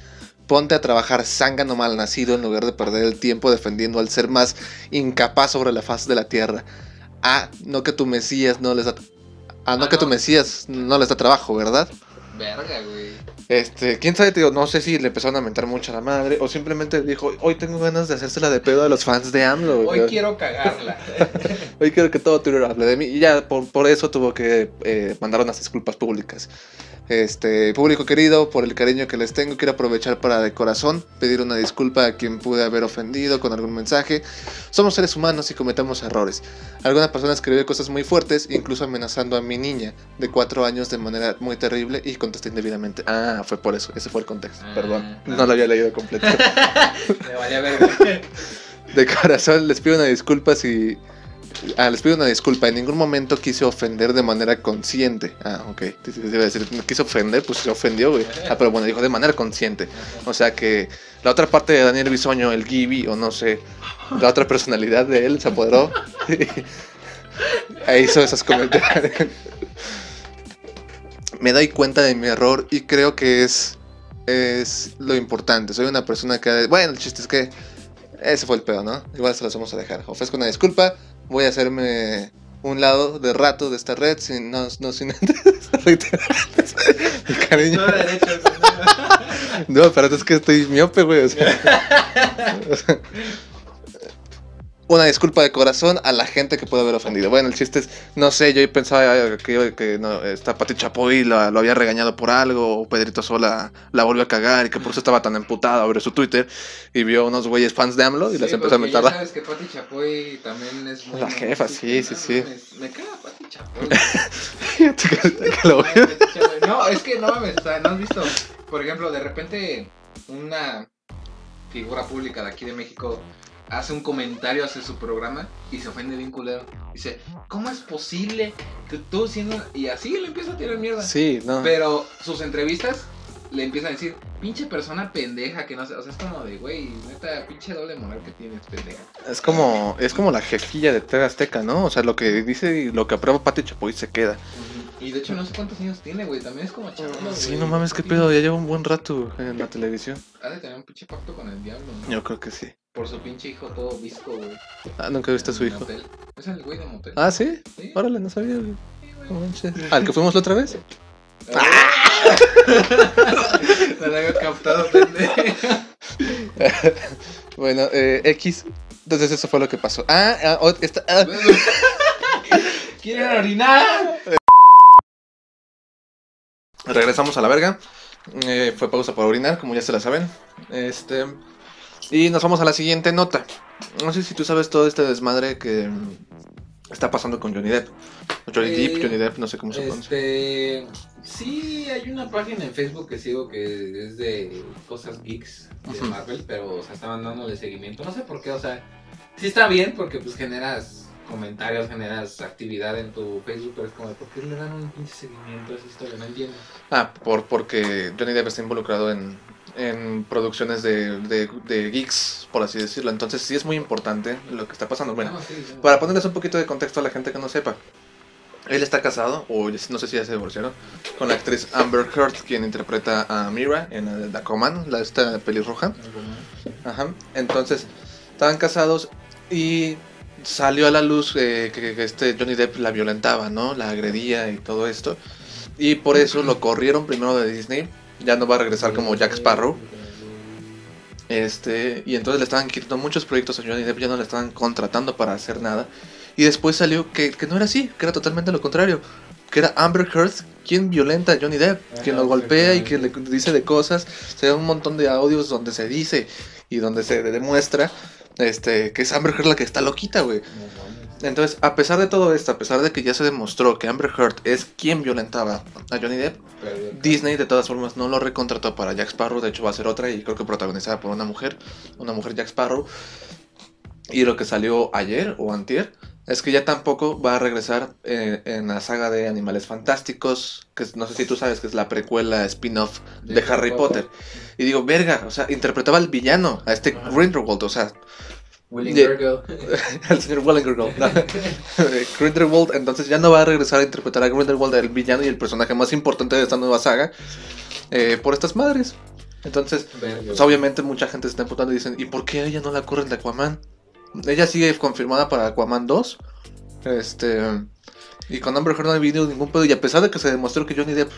Ponte a trabajar zángano malnacido en lugar de perder el tiempo defendiendo al ser más incapaz sobre la faz de la tierra. Ah, no que tu Mesías no les da... Ah, no Ah, que tu no. Mesías no les da trabajo, ¿verdad? Verga, güey. Este, quién sabe, no sé si le empezaron a mentar mucho a la madre o simplemente dijo, hoy tengo ganas de hacérsela de pedo a los fans de AMLO. güey". Hoy quiero cagarla. Hoy quiero que todo Twitter hable de mí. Y ya por, por eso tuvo que eh, mandar unas disculpas públicas. Este, público querido, por el cariño que les tengo, quiero aprovechar para de corazón pedir una disculpa a quien pude haber ofendido con algún mensaje. Somos seres humanos y cometemos errores. Algunas personas escribieron cosas muy fuertes, incluso amenazando a mi niña de cuatro años de manera muy terrible y contesté indebidamente. Ah, fue por eso, ese fue el contexto, Ah, perdón. claro. No lo había leído completo. Me valía verga. De corazón les pido una disculpa si... Ah, les pido una disculpa. En ningún momento quise ofender de manera consciente. Ah, ok. A decir, no quiso ofender, pues se ofendió, güey. Ah, pero bueno, dijo de manera consciente. O sea que la otra parte de Daniel Bisoño, el Gibi, o no sé, la otra personalidad de él se apoderó. e hizo esos comentarios. Me doy cuenta de mi error y creo que es, es lo importante. Soy una persona que... Bueno, el chiste es que ese fue el pedo, ¿no? Igual se los vamos a dejar. Ofrezco una disculpa. Voy a hacerme un lado de rato de esta red sin, no, no sin antes reiterar mi cariño. No, pero es que estoy miope, güey. o sea. O sea, una disculpa de corazón a la gente que puede haber ofendido. Bueno, el chiste es, no sé, yo pensaba que, que no, esta Pati Chapoy la, lo había regañado por algo, o Pedrito Sola la volvió a cagar y que por eso estaba tan emputado. Abrió su Twitter y vio unos güeyes fans de AMLO y les Sí, empezó a mentar ya sabes que Pati Chapoy también es muy... La jefa, sí, sí, sí. Me caga Pati Chapoy. No, es que no mames, o sea, ¿no has visto? Por ejemplo, de repente una figura pública de aquí de México hace un comentario hacia su programa y se ofende bien culero. Dice, ¿cómo es posible que tú siendo... Y así le empieza a tirar mierda. Sí, no. Pero sus entrevistas le empiezan a decir, pinche persona pendeja que no sé, o sea, es como de, güey, neta, pinche doble moral que tienes, pendeja. Es como, es como la jefilla de TV Azteca, ¿no? O sea, lo que dice y lo que aprueba Pati Chapoy se queda. Y de hecho no sé cuántos años tiene, güey, también es como chaval. Sí, no mames, qué pedo, ya lleva un buen rato en la televisión. Ha de tener un pinche pacto con el diablo, ¿no? Yo creo que sí. Por su pinche hijo todo visco, güey. Ah, nunca viste a su hijo. motel. Es el güey de motel. Ah, ¿sí? ¿Sí? Órale, no sabía, güey. Sí, güey. No manches. ¿Al que fuimos la otra vez? No lo había captado, pendejo. Bueno, eh, X. Entonces eso fue lo que pasó. Ah, ah, esta- ah. ¿Quieren orinar? Regresamos a la verga. Eh, fue pausa para orinar, como ya se la saben. Este. Y nos vamos a la siguiente nota. No sé si tú sabes todo este desmadre que está pasando con Johnny Depp. Johnny Eh, Depp, Johnny Depp, no sé cómo se pronuncia. Este. Sí, hay una página en Facebook que sigo que es de cosas geeks de. Marvel, pero o sea, estaban dándole seguimiento. No sé por qué, o sea, sí está bien porque pues generas comentarios, generas actividad en tu Facebook, pero es como, ¿por qué le dan un pinche seguimiento a esa historia? No entiendo. Ah, por, porque Johnny Depp está involucrado en, en producciones de, de, de geeks, por así decirlo. Entonces sí es muy importante lo que está pasando. Bueno, No, sí, sí. Para ponerles un poquito de contexto a la gente que no sepa. Él está casado, o no sé si ya se divorciaron, con la actriz Amber Heard, quien interpreta a Mira en Aquaman, la esta pelirroja. Ajá. Entonces, estaban casados y salió a la luz eh, que, que este Johnny Depp la violentaba, ¿no? La agredía y todo esto. Y por eso lo corrieron primero de Disney. Ya no va a regresar como Jack Sparrow. Este, y entonces le estaban quitando muchos proyectos a Johnny Depp, ya no le estaban contratando para hacer nada. Y después salió que, que no era así, que era totalmente lo contrario. Que era Amber Heard quien violenta a Johnny Depp, Ajá, quien lo golpea y quien le dice de cosas. Se da un montón de audios donde se dice y donde se demuestra este, que es Amber Heard la que está loquita, güey. Entonces, a pesar de todo esto, a pesar de que ya se demostró que Amber Heard es quien violentaba a Johnny Depp, Disney de todas formas no lo recontrató para Jack Sparrow, de hecho va a ser otra y creo que protagonizada por una mujer, una mujer Jack Sparrow. Y lo que salió ayer o antier es que ya tampoco va a regresar eh, en la saga de Animales Fantásticos, que no sé si tú sabes que es la precuela spin-off de Harry Potter. Y digo, verga, o sea, interpretaba al villano, a este. Grindelwald, o sea, Willing Yeah. Virgo. al señor Wallengergold. ¿no? Grindelwald, entonces ya no va a regresar a interpretar a Grindelwald, el villano y el personaje más importante de esta nueva saga, eh, por estas madres. Entonces, pues, obviamente mucha gente se está emputando y dicen, ¿y por qué a ella no la corren de Aquaman? Ella sigue confirmada para Aquaman 2. Este. Y con Amber Heard no ha habido ningún pedo. Y a pesar de que se demostró que Johnny Depp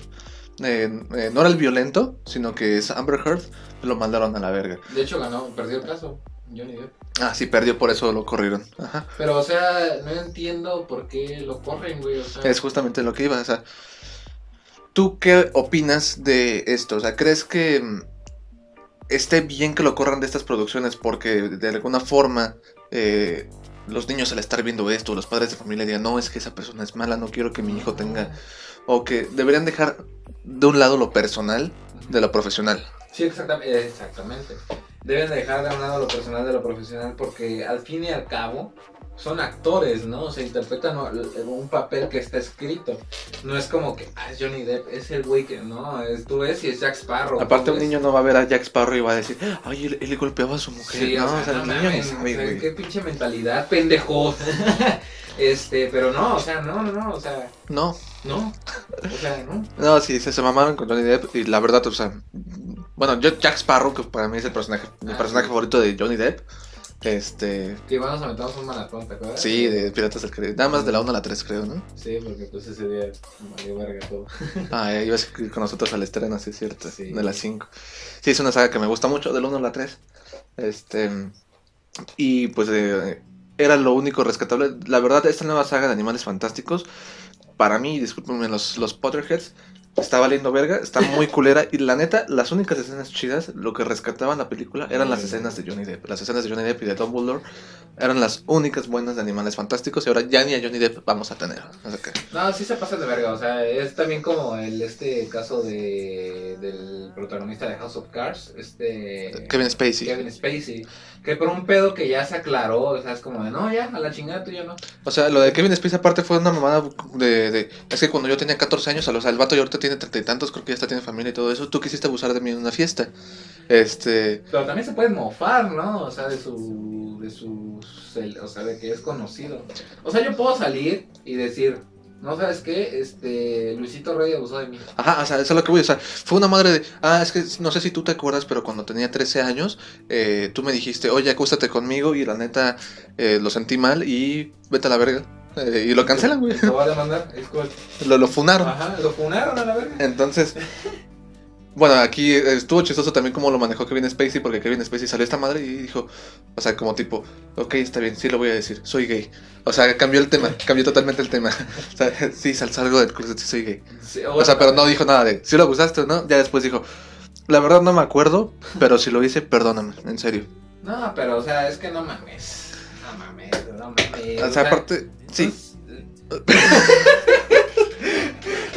eh, eh, no era el violento, sino que es Amber Heard, lo mandaron a la verga. De hecho ganó, perdió el caso. Johnny Depp. Ah, sí, perdió, por eso lo corrieron. Ajá. Pero, o sea, no entiendo por qué lo corren, güey. O sea, Es justamente lo que iba. O sea, ¿tú qué opinas de esto? O sea, ¿crees que mm, esté bien que lo corran de estas producciones porque de alguna forma eh, los niños al estar viendo esto, los padres de familia digan, no, es que esa persona es mala, no quiero que mi hijo tenga... O que deberían dejar de un lado lo personal de lo profesional. Sí, exactamente. exactamente. Deben dejar de un lado lo personal de lo profesional porque al fin y al cabo son actores, ¿no? O sea, interpretan un papel que está escrito. No es como que, ah, es Johnny Depp, es el güey que, no, es, tú ves y es Jack Sparrow. Aparte un ves- niño no va a ver a Jack Sparrow y va a decir, ay, él, él golpeaba a su mujer. Sí, no, o sea, no el niño ni mames, sabe, güey. qué pinche mentalidad, pendejo. este, pero no, o sea, no, no, no, o sea, No, no. O sea, no. No, sí, se, se mamaron con Johnny Depp y la verdad, o sea, bueno, yo Jack Sparrow, que para mí es el personaje, mi Ah, personaje sí. favorito de Johnny Depp, Este. Que igual nos aventamos un maratón, ¿te acuerdas? Sí, de Piratas del Caribe. Nada más de la 1 a la 3, creo, ¿no? Sí, porque pues ese día valió verga todo. Ah, eh, ibas con nosotros al estreno, sí, es cierto. Sí. De las 5. Sí, es una saga que me gusta mucho, del 1 a la 3. Este. Y pues eh, era lo único rescatable. La verdad, esta nueva saga de Animales Fantásticos, para mí, discúlpenme los, los Potterheads, está valiendo verga, está muy culera. Y la neta, las únicas escenas chidas, lo que rescataban la película, eran las escenas de Johnny Depp. Las escenas de Johnny Depp y de Dumbledore eran las únicas buenas de Animales Fantásticos. Y ahora ya ni a Johnny Depp vamos a tener. Que- No, sí se pasa de verga, o sea, es también como el este caso de del protagonista de House of Cards, este Kevin Spacey. Kevin Spacey, que por un pedo que ya se aclaró, o sea, es como de, no, ya, a la chingada tú ya no. O sea, lo de Kevin Spacey aparte fue una mamada de, de... Es que cuando yo tenía 14 años, o sea, el vato ya ahorita tiene treinta y tantos, creo que ya hasta tiene familia y todo eso. Tú quisiste abusar de mí en una fiesta. Este... Pero también se puede mofar, ¿no? O sea, de su de su o sea, de que es conocido. O sea, yo puedo salir y decir, no sabes qué, este Luisito Rey abusó de mí. Ajá, o sea, eso es lo que voy. O sea, fue una madre de... Ah, es que no sé si tú te acuerdas, pero cuando tenía 13 años, eh, tú me dijiste, oye, acuéstate conmigo y la neta eh, lo sentí mal y vete a la verga. Eh, y lo cancelan, güey. Lo va a demandar, es cool. Lo, lo funaron. Ajá, lo funaron a la verga. Entonces, bueno, aquí estuvo chistoso también como lo manejó Kevin Spacey, porque Kevin Spacey salió esta madre y dijo, o sea, como tipo, ok, está bien, sí lo voy a decir, soy gay. O sea, cambió el tema, cambió totalmente el tema. O sea, sí, sal- salgo del closet, sí soy gay. Sí, O sea, pero no dijo nada de, si lo abusaste o no, ya después dijo, la verdad no me acuerdo, pero si lo hice, perdóname, en serio. No, pero o sea, es que no mames. No mames, no mames. O sea, aparte, sí,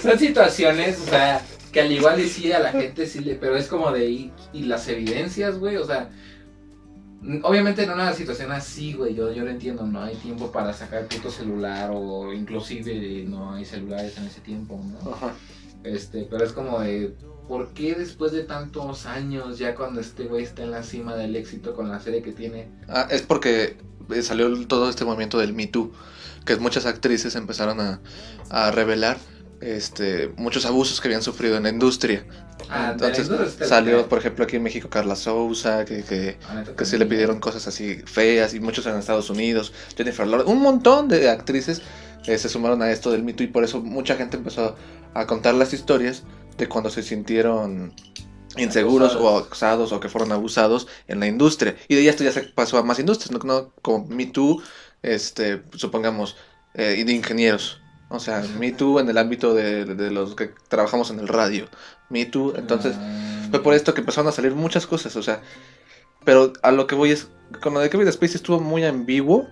Son situaciones, o sea, que al igual y sí a la gente sí le. Pero es como de. Y, y las evidencias, güey, o sea. Obviamente en una situación así, güey, yo, yo lo entiendo, no hay tiempo para sacar el puto celular o inclusive no hay celulares en ese tiempo, ¿no? Ajá. Este, pero es como de, ¿por qué después de tantos años, ya cuando este güey está en la cima del éxito con la serie que tiene, Ah, es porque eh, salió todo este movimiento del Me Too, que muchas actrices empezaron a, a revelar este, muchos abusos que habían sufrido en la industria. Ah, Entonces de la industria salió, por ejemplo, aquí en México Carla Souza, que, que, neta que sí le pidieron cosas así feas, y muchos en Estados Unidos, Jennifer Lawrence, un montón de actrices eh, se sumaron a esto del Me Too y por eso mucha gente empezó a contar las historias de cuando se sintieron inseguros o acosados o que fueron abusados en la industria. Y de ahí esto ya se pasó a más industrias, ¿no? como Me Too, este, supongamos, eh, y de ingenieros. O sea, Me Too en el ámbito de, de los que trabajamos en el radio. Me Too, entonces... Ah, Fue por esto que empezaron a salir muchas cosas, o sea. Pero a lo que voy es. Con lo de Kevin Spacey estuvo muy ambiguo.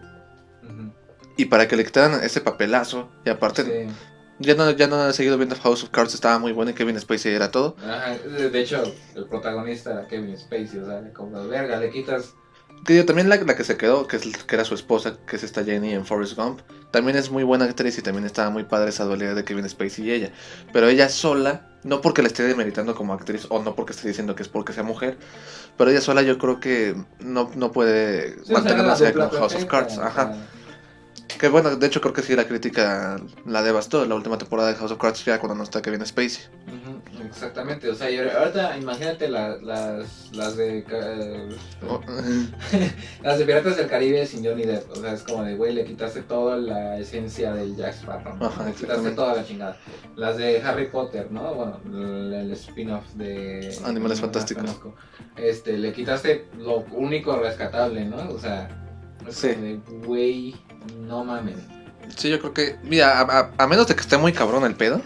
ujú, Y para que le quitaran ese papelazo. Y aparte, sí. ya, no, ya no he seguido viendo House of Cards. Estaba muy bueno y Kevin Spacey era todo. Ajá, de hecho, el protagonista era Kevin Spacey, o sea, como verga, le quitas. Que yo, también la, la que se quedó, que, es, que era su esposa, que es esta Jenny en Forrest Gump. También es muy buena actriz y también estaba muy padre esa dualidad de Kevin Spacey y ella. Pero ella sola, no porque la esté demeritando como actriz o no porque esté diciendo que es porque sea mujer. Pero ella sola yo creo que no, no puede Sí, o sea, mantener era una la serie dupla como House of Cards. Ajá. Que bueno, de hecho creo que sí la crítica la devastó la última temporada de House of Cards ya cuando no está Kevin Spacey. exactamente, o sea, y ahorita imagínate la- las, las de. Oh, Las de Piratas del Caribe sin Johnny Depp, o sea, es como de, güey, le quitaste toda la esencia del Jack Sparrow. Ajá, le quitaste toda la chingada. Las de Harry Potter, ¿no? Bueno, el, el spin-off de Animales Fantásticos. Este, le quitaste lo único rescatable, ¿no? O sea, es Sí. de, güey, no mames. sí, yo creo que, mira, a, a- a menos de que esté muy cabrón el pedo,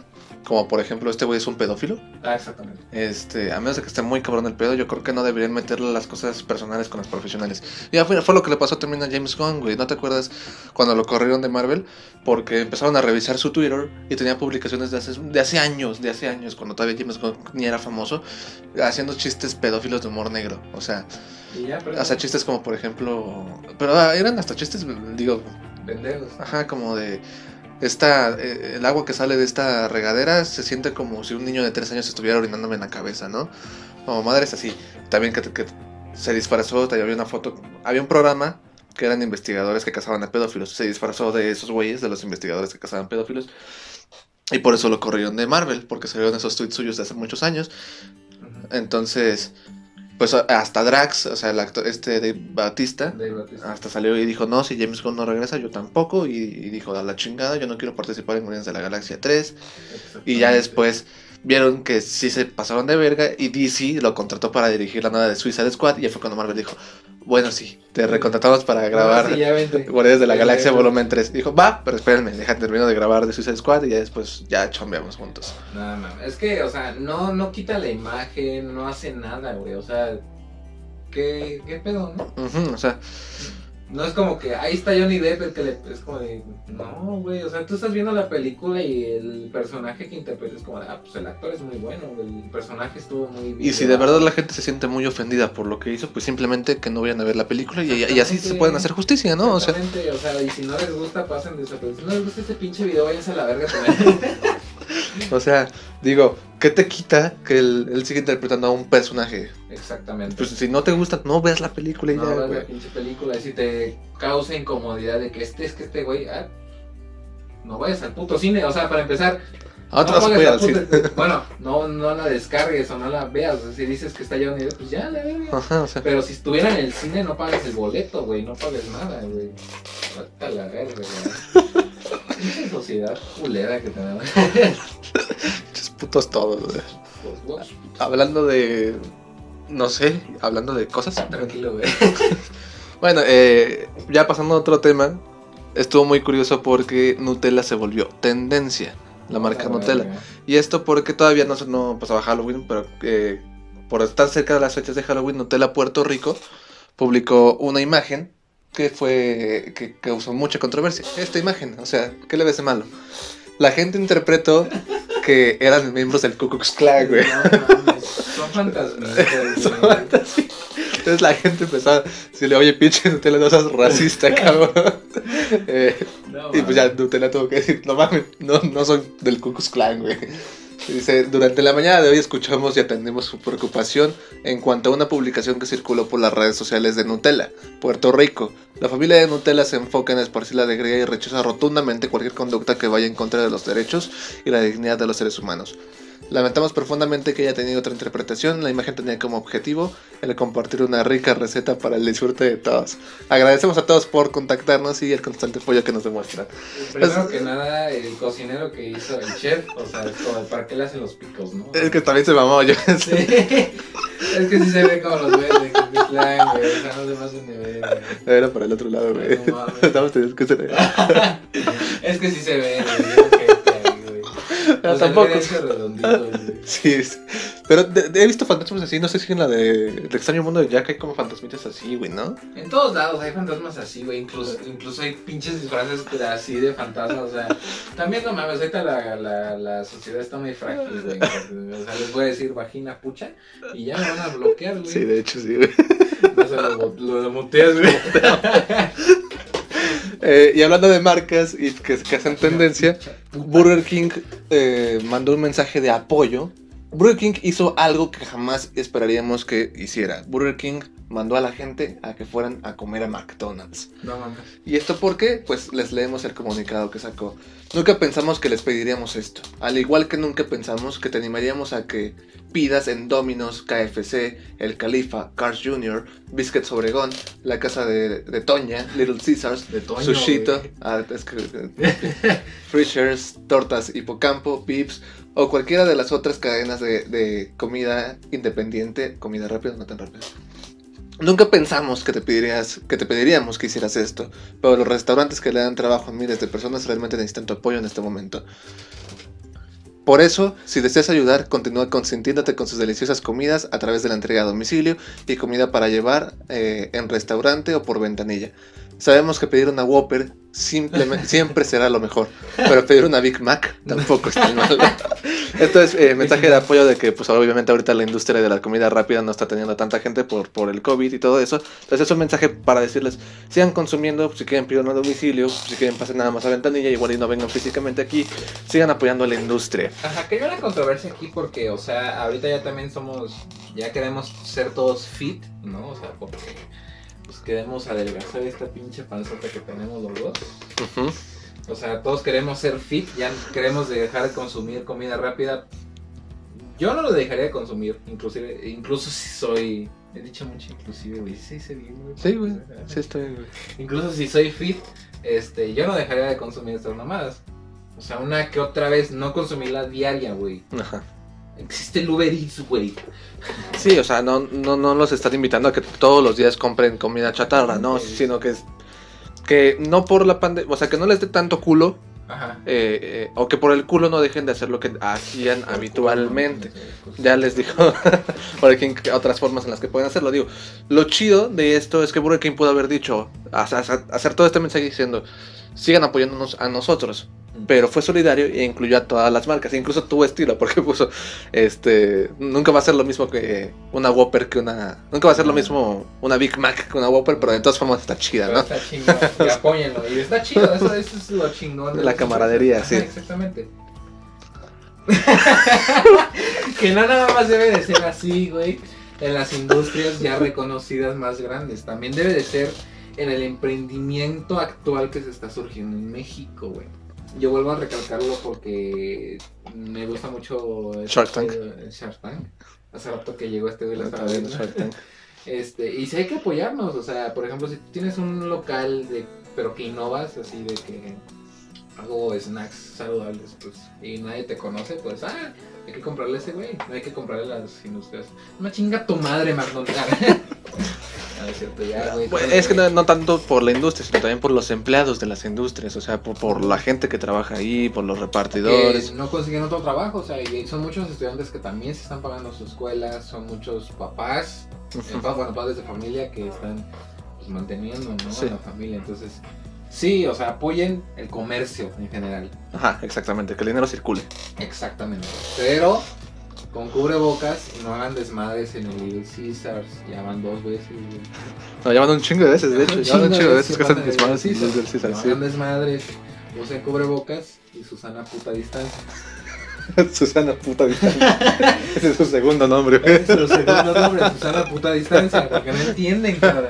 como por ejemplo este güey es un pedófilo, Ah, exactamente. este, a menos de que esté muy cabrón el pedo, yo creo que no deberían meterle las cosas personales con las profesionales. Ya fue, fue lo que le pasó también a James Gunn, güey, ¿no te acuerdas cuando lo corrieron de Marvel? Porque empezaron a revisar su Twitter y tenía publicaciones de hace, de hace años, de hace años, cuando todavía James Gunn ni era famoso, haciendo chistes pedófilos de humor negro, o sea... Sea, chistes como por ejemplo. Pero ah, eran hasta chistes, digo, pendejos. ajá, como de. Esta, eh, el agua que sale de esta regadera se siente como si un niño de tres años estuviera orinándome en la cabeza, ¿no? Como madres así. También que, que se disfrazó, había una foto. Había un programa que eran investigadores que cazaban a pedófilos. Se disfrazó de esos güeyes, de los investigadores que cazaban pedófilos. Y por eso lo corrieron de Marvel, porque salieron esos tweets suyos de hace muchos años. Entonces, pues hasta Drax, o sea, el actor este de Batista, hasta salió y dijo, no, si James Gunn no regresa, yo tampoco. Y, y dijo, a la chingada, yo no quiero participar en Guardianes de la Galaxia 3. Y ya después vieron que sí se pasaron de verga y DC lo contrató para dirigir la nueva de Suicide Squad. Y ya fue cuando Marvel dijo, bueno, sí, te recontratamos para grabar Ah, sí. Guardianes de la Galaxia volumen 3. Dijo, va, pero espérenme, deja termino de grabar de Suicide Squad y ya después ya chambeamos juntos. No, mames. Es que, o sea, no, no quita la imagen, no hace nada, güey. O sea, ¿qué, qué pedo, no? Ujú, o sea, No es como que ahí está Johnny Depp, el que le. Es como de. No, güey. O sea, tú estás viendo la película y el personaje que interpreta es como de. Ah, pues el actor es muy bueno. El personaje estuvo muy bien. y si de verdad la gente se siente muy ofendida por lo que hizo, pues simplemente que no vayan a ver la película y, y así se pueden hacer justicia, ¿no? O sea, o sea, y si no les gusta, pasen desapercibidos. Si no les gusta este pinche video, váyanse a la verga también. o sea, digo, ¿qué te quita que él, él siga interpretando a un personaje? Exactamente. Pues si no te gusta, no veas la película y no ya, veas güey. la pinche película y si te causa incomodidad de que este es que este güey. ah, no vayas al puto cine, o sea, para empezar. A otros no al cine. Bueno, no, no la descargues o no la veas. O sea, si dices que está Johnny Depp, pues ya, la verga. Ajá, o sea, Pero si estuviera en el cine, no pagues el boleto, güey. No pagues nada, güey. Vete a la verga, güey. Pinche sociedad culera que tenemos. putos todos, güey, Hablando de. No sé, hablando de cosas. Tranquilo, güey. Bueno, eh, ya pasando a otro tema, estuvo muy curioso porque Nutella se volvió tendencia, la marca Ah, Nutella. Y esto porque todavía no, se- no pasaba Halloween, pero eh, por estar cerca de las fechas de Halloween, Nutella Puerto Rico publicó una imagen que fue que causó mucha controversia. Esta imagen, o sea, ¿qué le ves de malo? La gente interpretó que eran miembros del Ku Klux Klan, güey. No, Son fantasmitas, Son fantasías. Entonces la gente empezó a decirle, oye, pinche Nutella, no seas racista, cabrón. Eh, No, y pues ya. Nutella tuvo que decir, no mames, no, no soy del Ku Klux Klan, güey. Dice, durante la mañana de hoy escuchamos y atendemos su preocupación en cuanto a una publicación que circuló por las redes sociales de Nutella, Puerto Rico. La familia de Nutella se enfoca en esparcir la alegría y rechaza rotundamente cualquier conducta que vaya en contra de los derechos y la dignidad de los seres humanos. Lamentamos profundamente que haya tenido otra interpretación. La imagen tenía como objetivo el compartir una rica receta para el disfrute de todos. Agradecemos a todos por contactarnos y el constante apoyo que nos demuestran. Primero Es- que nada, el cocinero que hizo el chef, o sea, es como, ¿para qué le hacen los picos, no? Es que también se mamó yo. Sí. Es que sí se ve como los güeyes de Ku Clan, güey. O sea, no se pasen de ver. Era para el otro lado, güey. No mames. Estamos teniendo que hacer. Es que sí se ve, güey. es que, güey. No, O sea, tampoco. Sí, sí. Pero de- de- he visto fantasmas así. No sé si en la de El extraño mundo de Jack hay como fantasmitas así, güey, ¿no? En todos lados hay fantasmas así, güey. Incluso, incluso hay pinches disfraces así de fantasmas. O sea, también no mames, ahorita la, la, la sociedad está muy frágil, güey. O sea, les voy a decir vagina pucha y ya me van a bloquear, güey. Sí, de hecho, sí, güey. No se lo, lo muteas, güey. Eh, y hablando de marcas y que, que hacen tendencia, Burger King eh, mandó un mensaje de apoyo. Burger King hizo algo que jamás esperaríamos que hiciera. Burger King mandó a la gente a que fueran a comer a McDonald's. No mames. ¿Y esto por qué? Pues les leemos el comunicado que sacó. Nunca pensamos que les pediríamos esto. Al igual que nunca pensamos que te animaríamos a que pidas en Domino's, KFC, El Califa, Cars Jr., Biscuits Obregón, La Casa de, de Toña, Little Caesars, De Toño, Sushito, ah, es que- Frischers, Tortas Hipocampo, Pips o cualquiera de las otras cadenas de, de comida independiente, comida rápida, no tan rápida. Nunca pensamos que te, pedirías, que te pediríamos que hicieras esto, pero los restaurantes que le dan trabajo a miles de personas realmente necesitan tu apoyo en este momento. Por eso, si deseas ayudar, continúa consintiéndote con sus deliciosas comidas a través de la entrega a domicilio y comida para llevar eh, en restaurante o por ventanilla. Sabemos que pedir una Whopper simplemente, siempre será lo mejor, pero pedir una Big Mac tampoco está mal. Esto es eh, mensaje de apoyo de que, pues obviamente ahorita la industria de la comida rápida no está teniendo tanta gente por, por el COVID y todo eso. Entonces es un mensaje para decirles, sigan consumiendo, si quieren pedir a domicilio, si quieren pasen nada más a ventanilla, igual y no vengan físicamente aquí, sigan apoyando a la industria. Ajá, que hay una controversia aquí porque, o sea, ahorita ya también somos, ya queremos ser todos fit, ¿no? O sea, porque queremos adelgazar esta pinche panzota que tenemos los dos. O sea, todos queremos ser fit, ya queremos dejar de consumir comida rápida. Yo no lo dejaría de consumir, inclusive, incluso si soy He dicho mucho inclusive, güey. Sí, se bien, güey. Sí, güey. Sí, estoy bien, güey. Incluso si soy fit, este, yo no dejaría de consumir estas mamadas. O sea, una que otra vez, no consumirla diaria, güey. Ajá. Existe el Uber Eats, güey. Sí, o sea, no, no, no los están invitando a que todos los días compren comida chatarra, no, Sí. sino que es que no por la pandemia, o sea, que no les dé tanto culo, Ajá. eh, eh, o que por el culo no dejen de hacer lo que hacían habitualmente. Ya les digo Burger King otras formas en las que pueden hacerlo. Digo, lo chido de esto es que Burger King pudo haber dicho, hacer, hacer todo este mensaje diciendo, sigan apoyándonos a nosotros. Pero fue solidario e incluyó a todas las marcas, incluso tu estilo, porque puso, este, nunca va a ser lo mismo que una Whopper que una, nunca va a ser lo mismo una Big Mac que una Whopper, pero de todas formas está chida, Pero ¿no? está chingón, y apóyenlo. Y está chido, eso, eso es lo chingón. de La camaradería, sí. Exactamente. que no nada más debe de ser así, güey, en las industrias ya reconocidas más grandes. También debe de ser en el emprendimiento actual que se está surgiendo en México, güey. Yo vuelvo a recalcarlo porque me gusta mucho este- Shark Tank. el Shark Tank. Hace rato que llegó este güey, lo estaba viendo. Shark Tank. Este, y si hay que apoyarnos, o sea, por ejemplo, si tienes un local de, pero que innovas, así de que hago snacks saludables, pues, y nadie te conoce, pues, ah, hay que comprarle a ese güey, no hay que comprarle a las industrias. Una chinga tu madre, McDonald's. no, es cierto, ya, güey. Bueno, es que no, no tanto por la industria, sino también por los empleados de las industrias, o sea, por, por la gente que trabaja ahí, por los que repartidores. no consiguen otro trabajo, o sea, y son muchos estudiantes que también se están pagando su escuela, son muchos papás, eh, bueno, padres de familia que están pues, manteniendo ¿no? Sí. a la familia. Entonces, sí, o sea, apoyen el comercio en general. Ajá, exactamente, que el dinero circule. Exactamente. Pero con cubrebocas y no hagan desmadres en el Little Caesars. Ya van dos veces. güey. No, llaman un chingo de veces, de hecho, llaman un chingo de veces que hacen en el desmadres Little en los del César, No hagan desmadres. Usen cubrebocas y Susana puta distancia. Susana puta distancia. Ese es su segundo nombre. Es su segundo nombre, Susana puta distancia, porque no entienden, cabrón.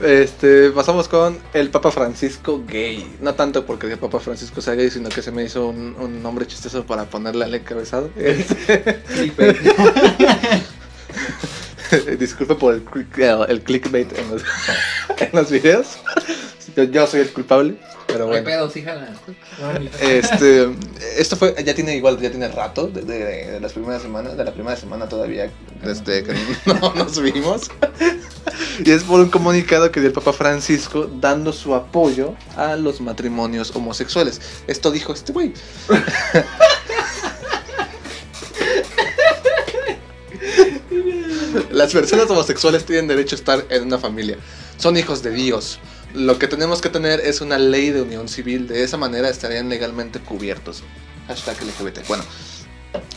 Este, pasamos con el Papa Francisco gay. No tanto porque el Papa Francisco sea gay, sino que se me hizo un, un nombre chistoso para ponerle al encabezado. Clickbait. Disculpe por el, el, el clickbait en los, en los videos. Yo, yo soy el culpable, pero bueno. pedos, híjala. Este, esto fue, ya tiene igual, ya tiene rato, de, de- de las primeras semanas, de la primera semana todavía, desde que no nos vimos. Y es por un comunicado que dio el Papa Francisco dando su apoyo a los matrimonios homosexuales. Esto dijo este güey. Las personas homosexuales tienen derecho a estar en una familia. Son hijos de Dios. Lo que tenemos que tener es una ley de unión civil. De esa manera estarían legalmente cubiertos. Hashtag LGBT. Bueno,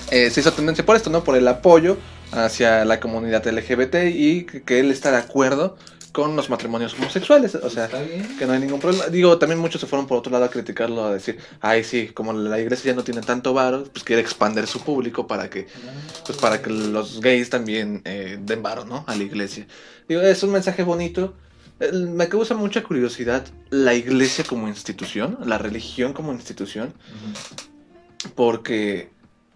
eh, se hizo tendencia por esto, ¿no? Por el apoyo hacia la comunidad LGBT y que, que él está de acuerdo con los matrimonios homosexuales. O sea, que no hay ningún problema. Digo, también muchos se fueron por otro lado a criticarlo, a decir, ay, sí, como la iglesia ya no tiene tanto varo, pues quiere expandir su público para que pues para que los gays también eh, den varo, ¿no? A la iglesia. Digo, es un mensaje bonito. Me causa mucha curiosidad la iglesia como institución, la religión como institución, porque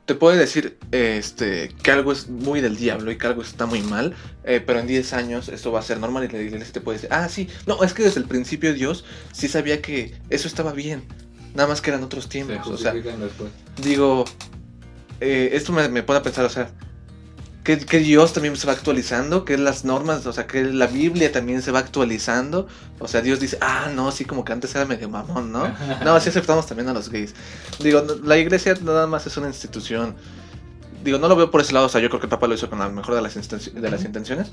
te puede decir este, que algo es muy del diablo y que algo está muy mal, eh, pero en 10 años esto va a ser normal y la iglesia te puede decir, ah, sí, no, es que desde el principio Dios sí sabía que eso estaba bien, nada más que eran otros Se tiempos, o sea, después. digo, eh, esto me, me pone a pensar, o sea, que, que Dios también se va actualizando, que las normas, o sea, que la Biblia también se va actualizando. O sea, Dios dice, ah, no, sí, como que antes era medio mamón, ¿no? No, así aceptamos también a los gays. Digo, la iglesia nada más es una institución. Digo, no lo veo por ese lado, o sea, yo creo que el Papa lo hizo con la mejor de las, de las intenciones,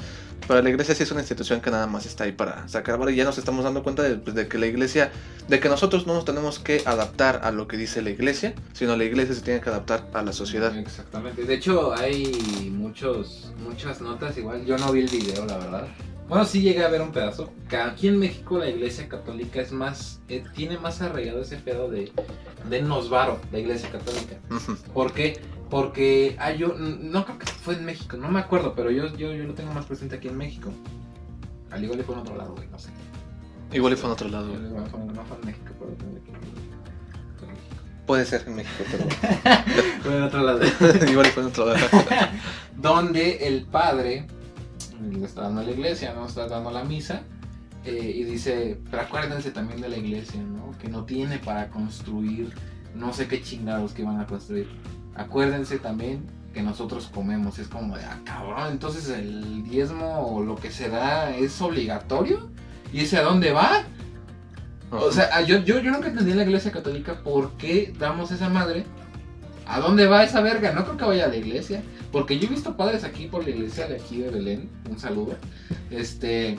pero la iglesia sí es una institución que nada más está ahí para sacar vara y ya nos estamos dando cuenta de, pues, de que la iglesia, de que nosotros no nos tenemos que adaptar a lo que dice la iglesia, sino la iglesia se tiene que adaptar a la sociedad. Exactamente. De hecho, hay muchos, muchas notas igual. Yo no vi el video, la verdad. Bueno, sí llegué a ver un pedazo. Que aquí en México la iglesia católica es más, eh, tiene más arraigado ese pedo de, de varo, la iglesia católica. Ujú. ¿Por qué? Porque ah, yo no creo que fue en México, no me acuerdo, pero yo, yo, yo lo tengo más presente aquí en México. Al igual fue en otro lado, güey, no sé. Igual fue en otro lado. Al igual fue- No fue en México, pero fue aquí en México. Puede ser en México, pero Fue en otro lado. igual y fue en otro lado. donde el padre le está dando a la iglesia, ¿no? Está dando la misa. eh, y dice, pero acuérdense también de la iglesia, ¿no? Que no tiene para construir no sé qué chingados que van a construir. Acuérdense también que nosotros comemos. Es como de, ah, cabrón, entonces el diezmo o lo que se da es obligatorio. ¿Y ese a dónde va? O sea, ah, yo, yo, yo nunca entendí en la iglesia católica por qué damos esa madre. ¿A dónde va esa verga? No creo que vaya a la iglesia. Porque yo he visto padres aquí por la iglesia de aquí de Belén. Un saludo. Este.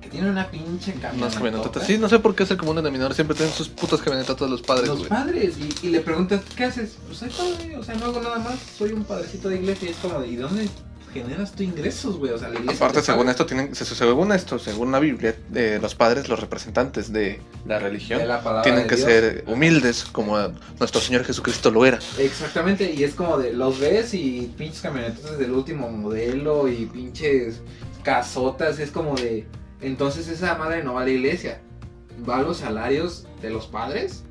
Que tienen una pinche Unas camioneta. camionetotas. Sí, no sé por qué es el común denominador. Siempre tienen sus putas camionetotas los padres, Los güey. padres. Y, y le preguntas, ¿qué haces? Pues soy padre. O sea, no hago nada más. Soy un padrecito de iglesia. Y es como de, ¿y dónde generas tu ingresos, güey? O sea, la iglesia. Aparte, te según paga esto, tienen, se- según esto, según la Biblia, eh, los padres, los representantes de la religión, de la palabra tienen que Dios. ser humildes, como nuestro Señor Jesucristo lo era. Exactamente, y es como de los ves y pinches camionetas del último modelo y pinches casotas, es como de entonces esa madre no va a la iglesia, va a los salarios de los padres.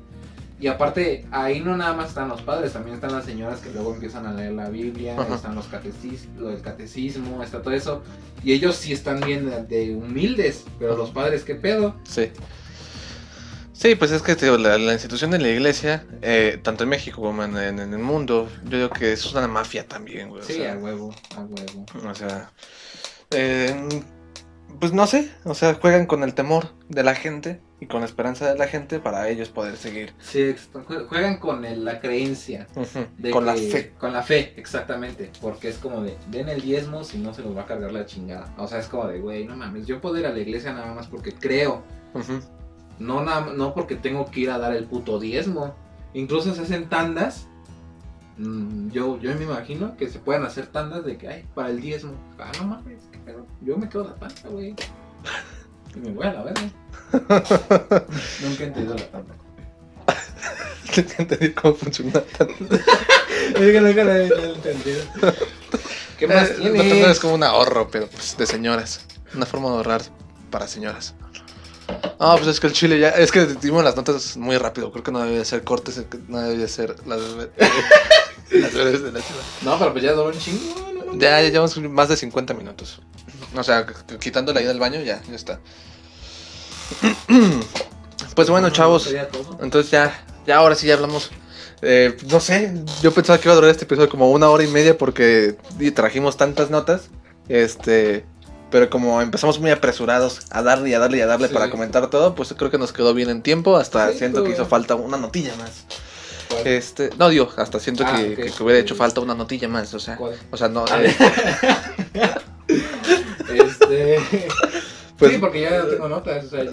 Y aparte, ahí no nada más están los padres, también están las señoras que luego empiezan a leer la Biblia, Ajá. están los catecis, lo del catecismo, está todo eso. Y ellos sí están bien de, de humildes, pero los padres, ¿qué pedo? Sí. Sí, pues es que la, la institución de la iglesia, eh, tanto en México como en, en- en el mundo, yo digo que eso es una mafia también, güey. o Sí, sea, a huevo, a huevo. O sea, eh, pues no sé, o sea, juegan con el temor de la gente y con la esperanza de la gente para ellos poder seguir. Sí, juegan con el- la creencia. De Con la fe. Con la fe, exactamente. Porque es como de, den el diezmo si no se los va a cargar la chingada. O sea, es como de, güey, no mames, yo puedo ir a la iglesia nada más porque creo. No, nada, no porque tengo que ir a dar el puto diezmo. Incluso se hacen tandas. Mm, Yo, yo me imagino que se pueden hacer tandas de que, ay, para el diezmo. Ah, no mames, qué pedo. Yo me quedo la tanda, güey. Y me voy a la verga. Nunca he entendido la tanda. Entendí cómo funciona. Es que nunca la he entendido. ¿Qué más Eh, tiene? la tanda es como un ahorro, pero pues de señoras. Una forma de ahorrar para señoras. Ah, pues es que el chile ya. Es que dimos las notas muy rápido. Creo que no debía ser cortes, no debía ser las, las breves de la ciudad. No, pero pues ya duró un chingo. no, no, no. Ya, ya llevamos más de 50 minutos. O sea, qu- quitando la ida al baño, ya, ya está. Pues bueno, chavos. Entonces ya, ya ahora sí ya hablamos. eh, no sé, yo pensaba que iba a durar este episodio como una hora y media porque trajimos tantas notas. Este, pero como empezamos muy apresurados a darle y a darle y a darle Sí. para comentar todo, pues creo que nos quedó bien en tiempo. Hasta Sí, siento que hizo falta una notilla más. ¿Cuál? Este, no digo, hasta siento Ah, que, hubiera hecho falta una notilla más. O sea, ¿Cuál? o sea, no. Ah, eh, Este. Pues- sí, porque ya tengo notas. O sea, yo.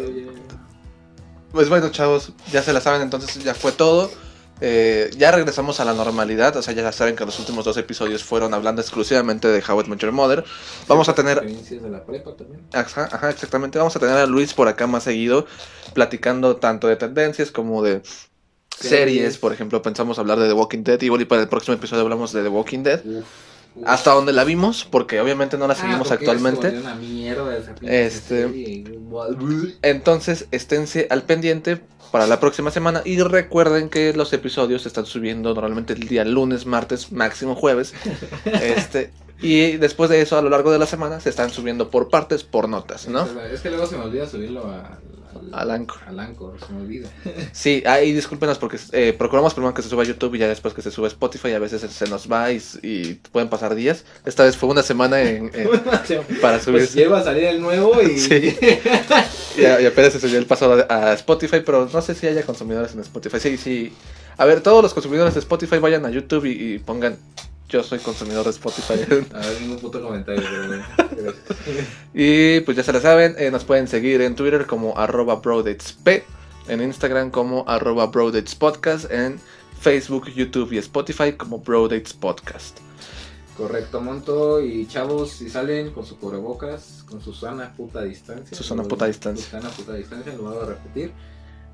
Pues bueno, chavos, ya se la saben, entonces ya fue todo. Eh, ya regresamos a la normalidad, o sea, ya saben que los últimos dos episodios fueron hablando exclusivamente de How I Met Your Mother. Vamos a tener, Experiencias de la prepa también. ajá, ajá, exactamente, vamos a tener a Luis por acá más seguido, platicando tanto de tendencias como de series. Series. Por ejemplo, pensamos hablar de The Walking Dead, igual y para el próximo episodio hablamos de The Walking Dead. Uf. Hasta donde la vimos, porque obviamente no la Ah, seguimos actualmente. una mierda esa Este- serie. Entonces, esténse al pendiente para la próxima semana y recuerden que los episodios se están subiendo normalmente el día lunes, martes, máximo jueves. este, y después de eso, a lo largo de la semana, se están subiendo por partes, por notas, ¿no? Es que luego se me olvida subirlo a, Al Anchor. Al Anchor, se me olvida. Sí, ahí discúlpenos porque eh, procuramos primero que se suba a YouTube y ya después que se sube a Spotify. A veces se, se nos va y, y pueden pasar días. Esta vez fue una semana en, en- para pues subirse. lleva a salir el nuevo y. Sí. Y, apenas se subió el paso a, a Spotify, pero no sé si haya consumidores en Spotify. Sí, sí. A ver, todos los consumidores de Spotify vayan a YouTube y, y pongan yo soy consumidor de Spotify. A ver, ningún puto comentario, pero bueno. Gracias. y pues ya se la saben, eh, nos pueden seguir en Twitter como arroba brodatesp, en Instagram como arroba brodatespodcast, en Facebook, YouTube y Spotify como Brodates Podcast. Correcto, Monto y chavos, si salen con su cubrebocas, con su sana puta distancia. Su sana lo- puta distancia. Su sana puta distancia, lo voy a repetir.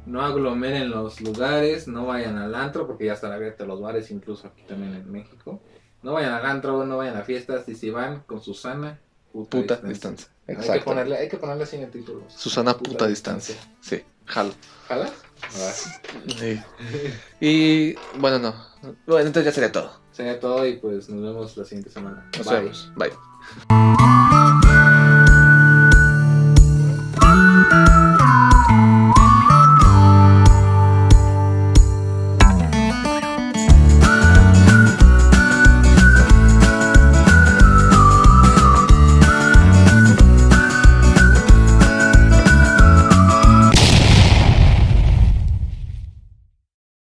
No aglomeren los lugares, no vayan al antro, porque ya están abiertos los bares, incluso aquí también en México. No vayan al antro, no vayan a fiestas, y si van con su sana puta, Puta distancia. distancia. Hay que, Exacto. ponerle, hay que ponerle así en el título. Susana puta distancia. Sí, jalo. Sí. Y bueno, no. Bueno, entonces ya sería todo. Sería todo y pues nos vemos la siguiente semana. Nos Bye. vemos. Bye.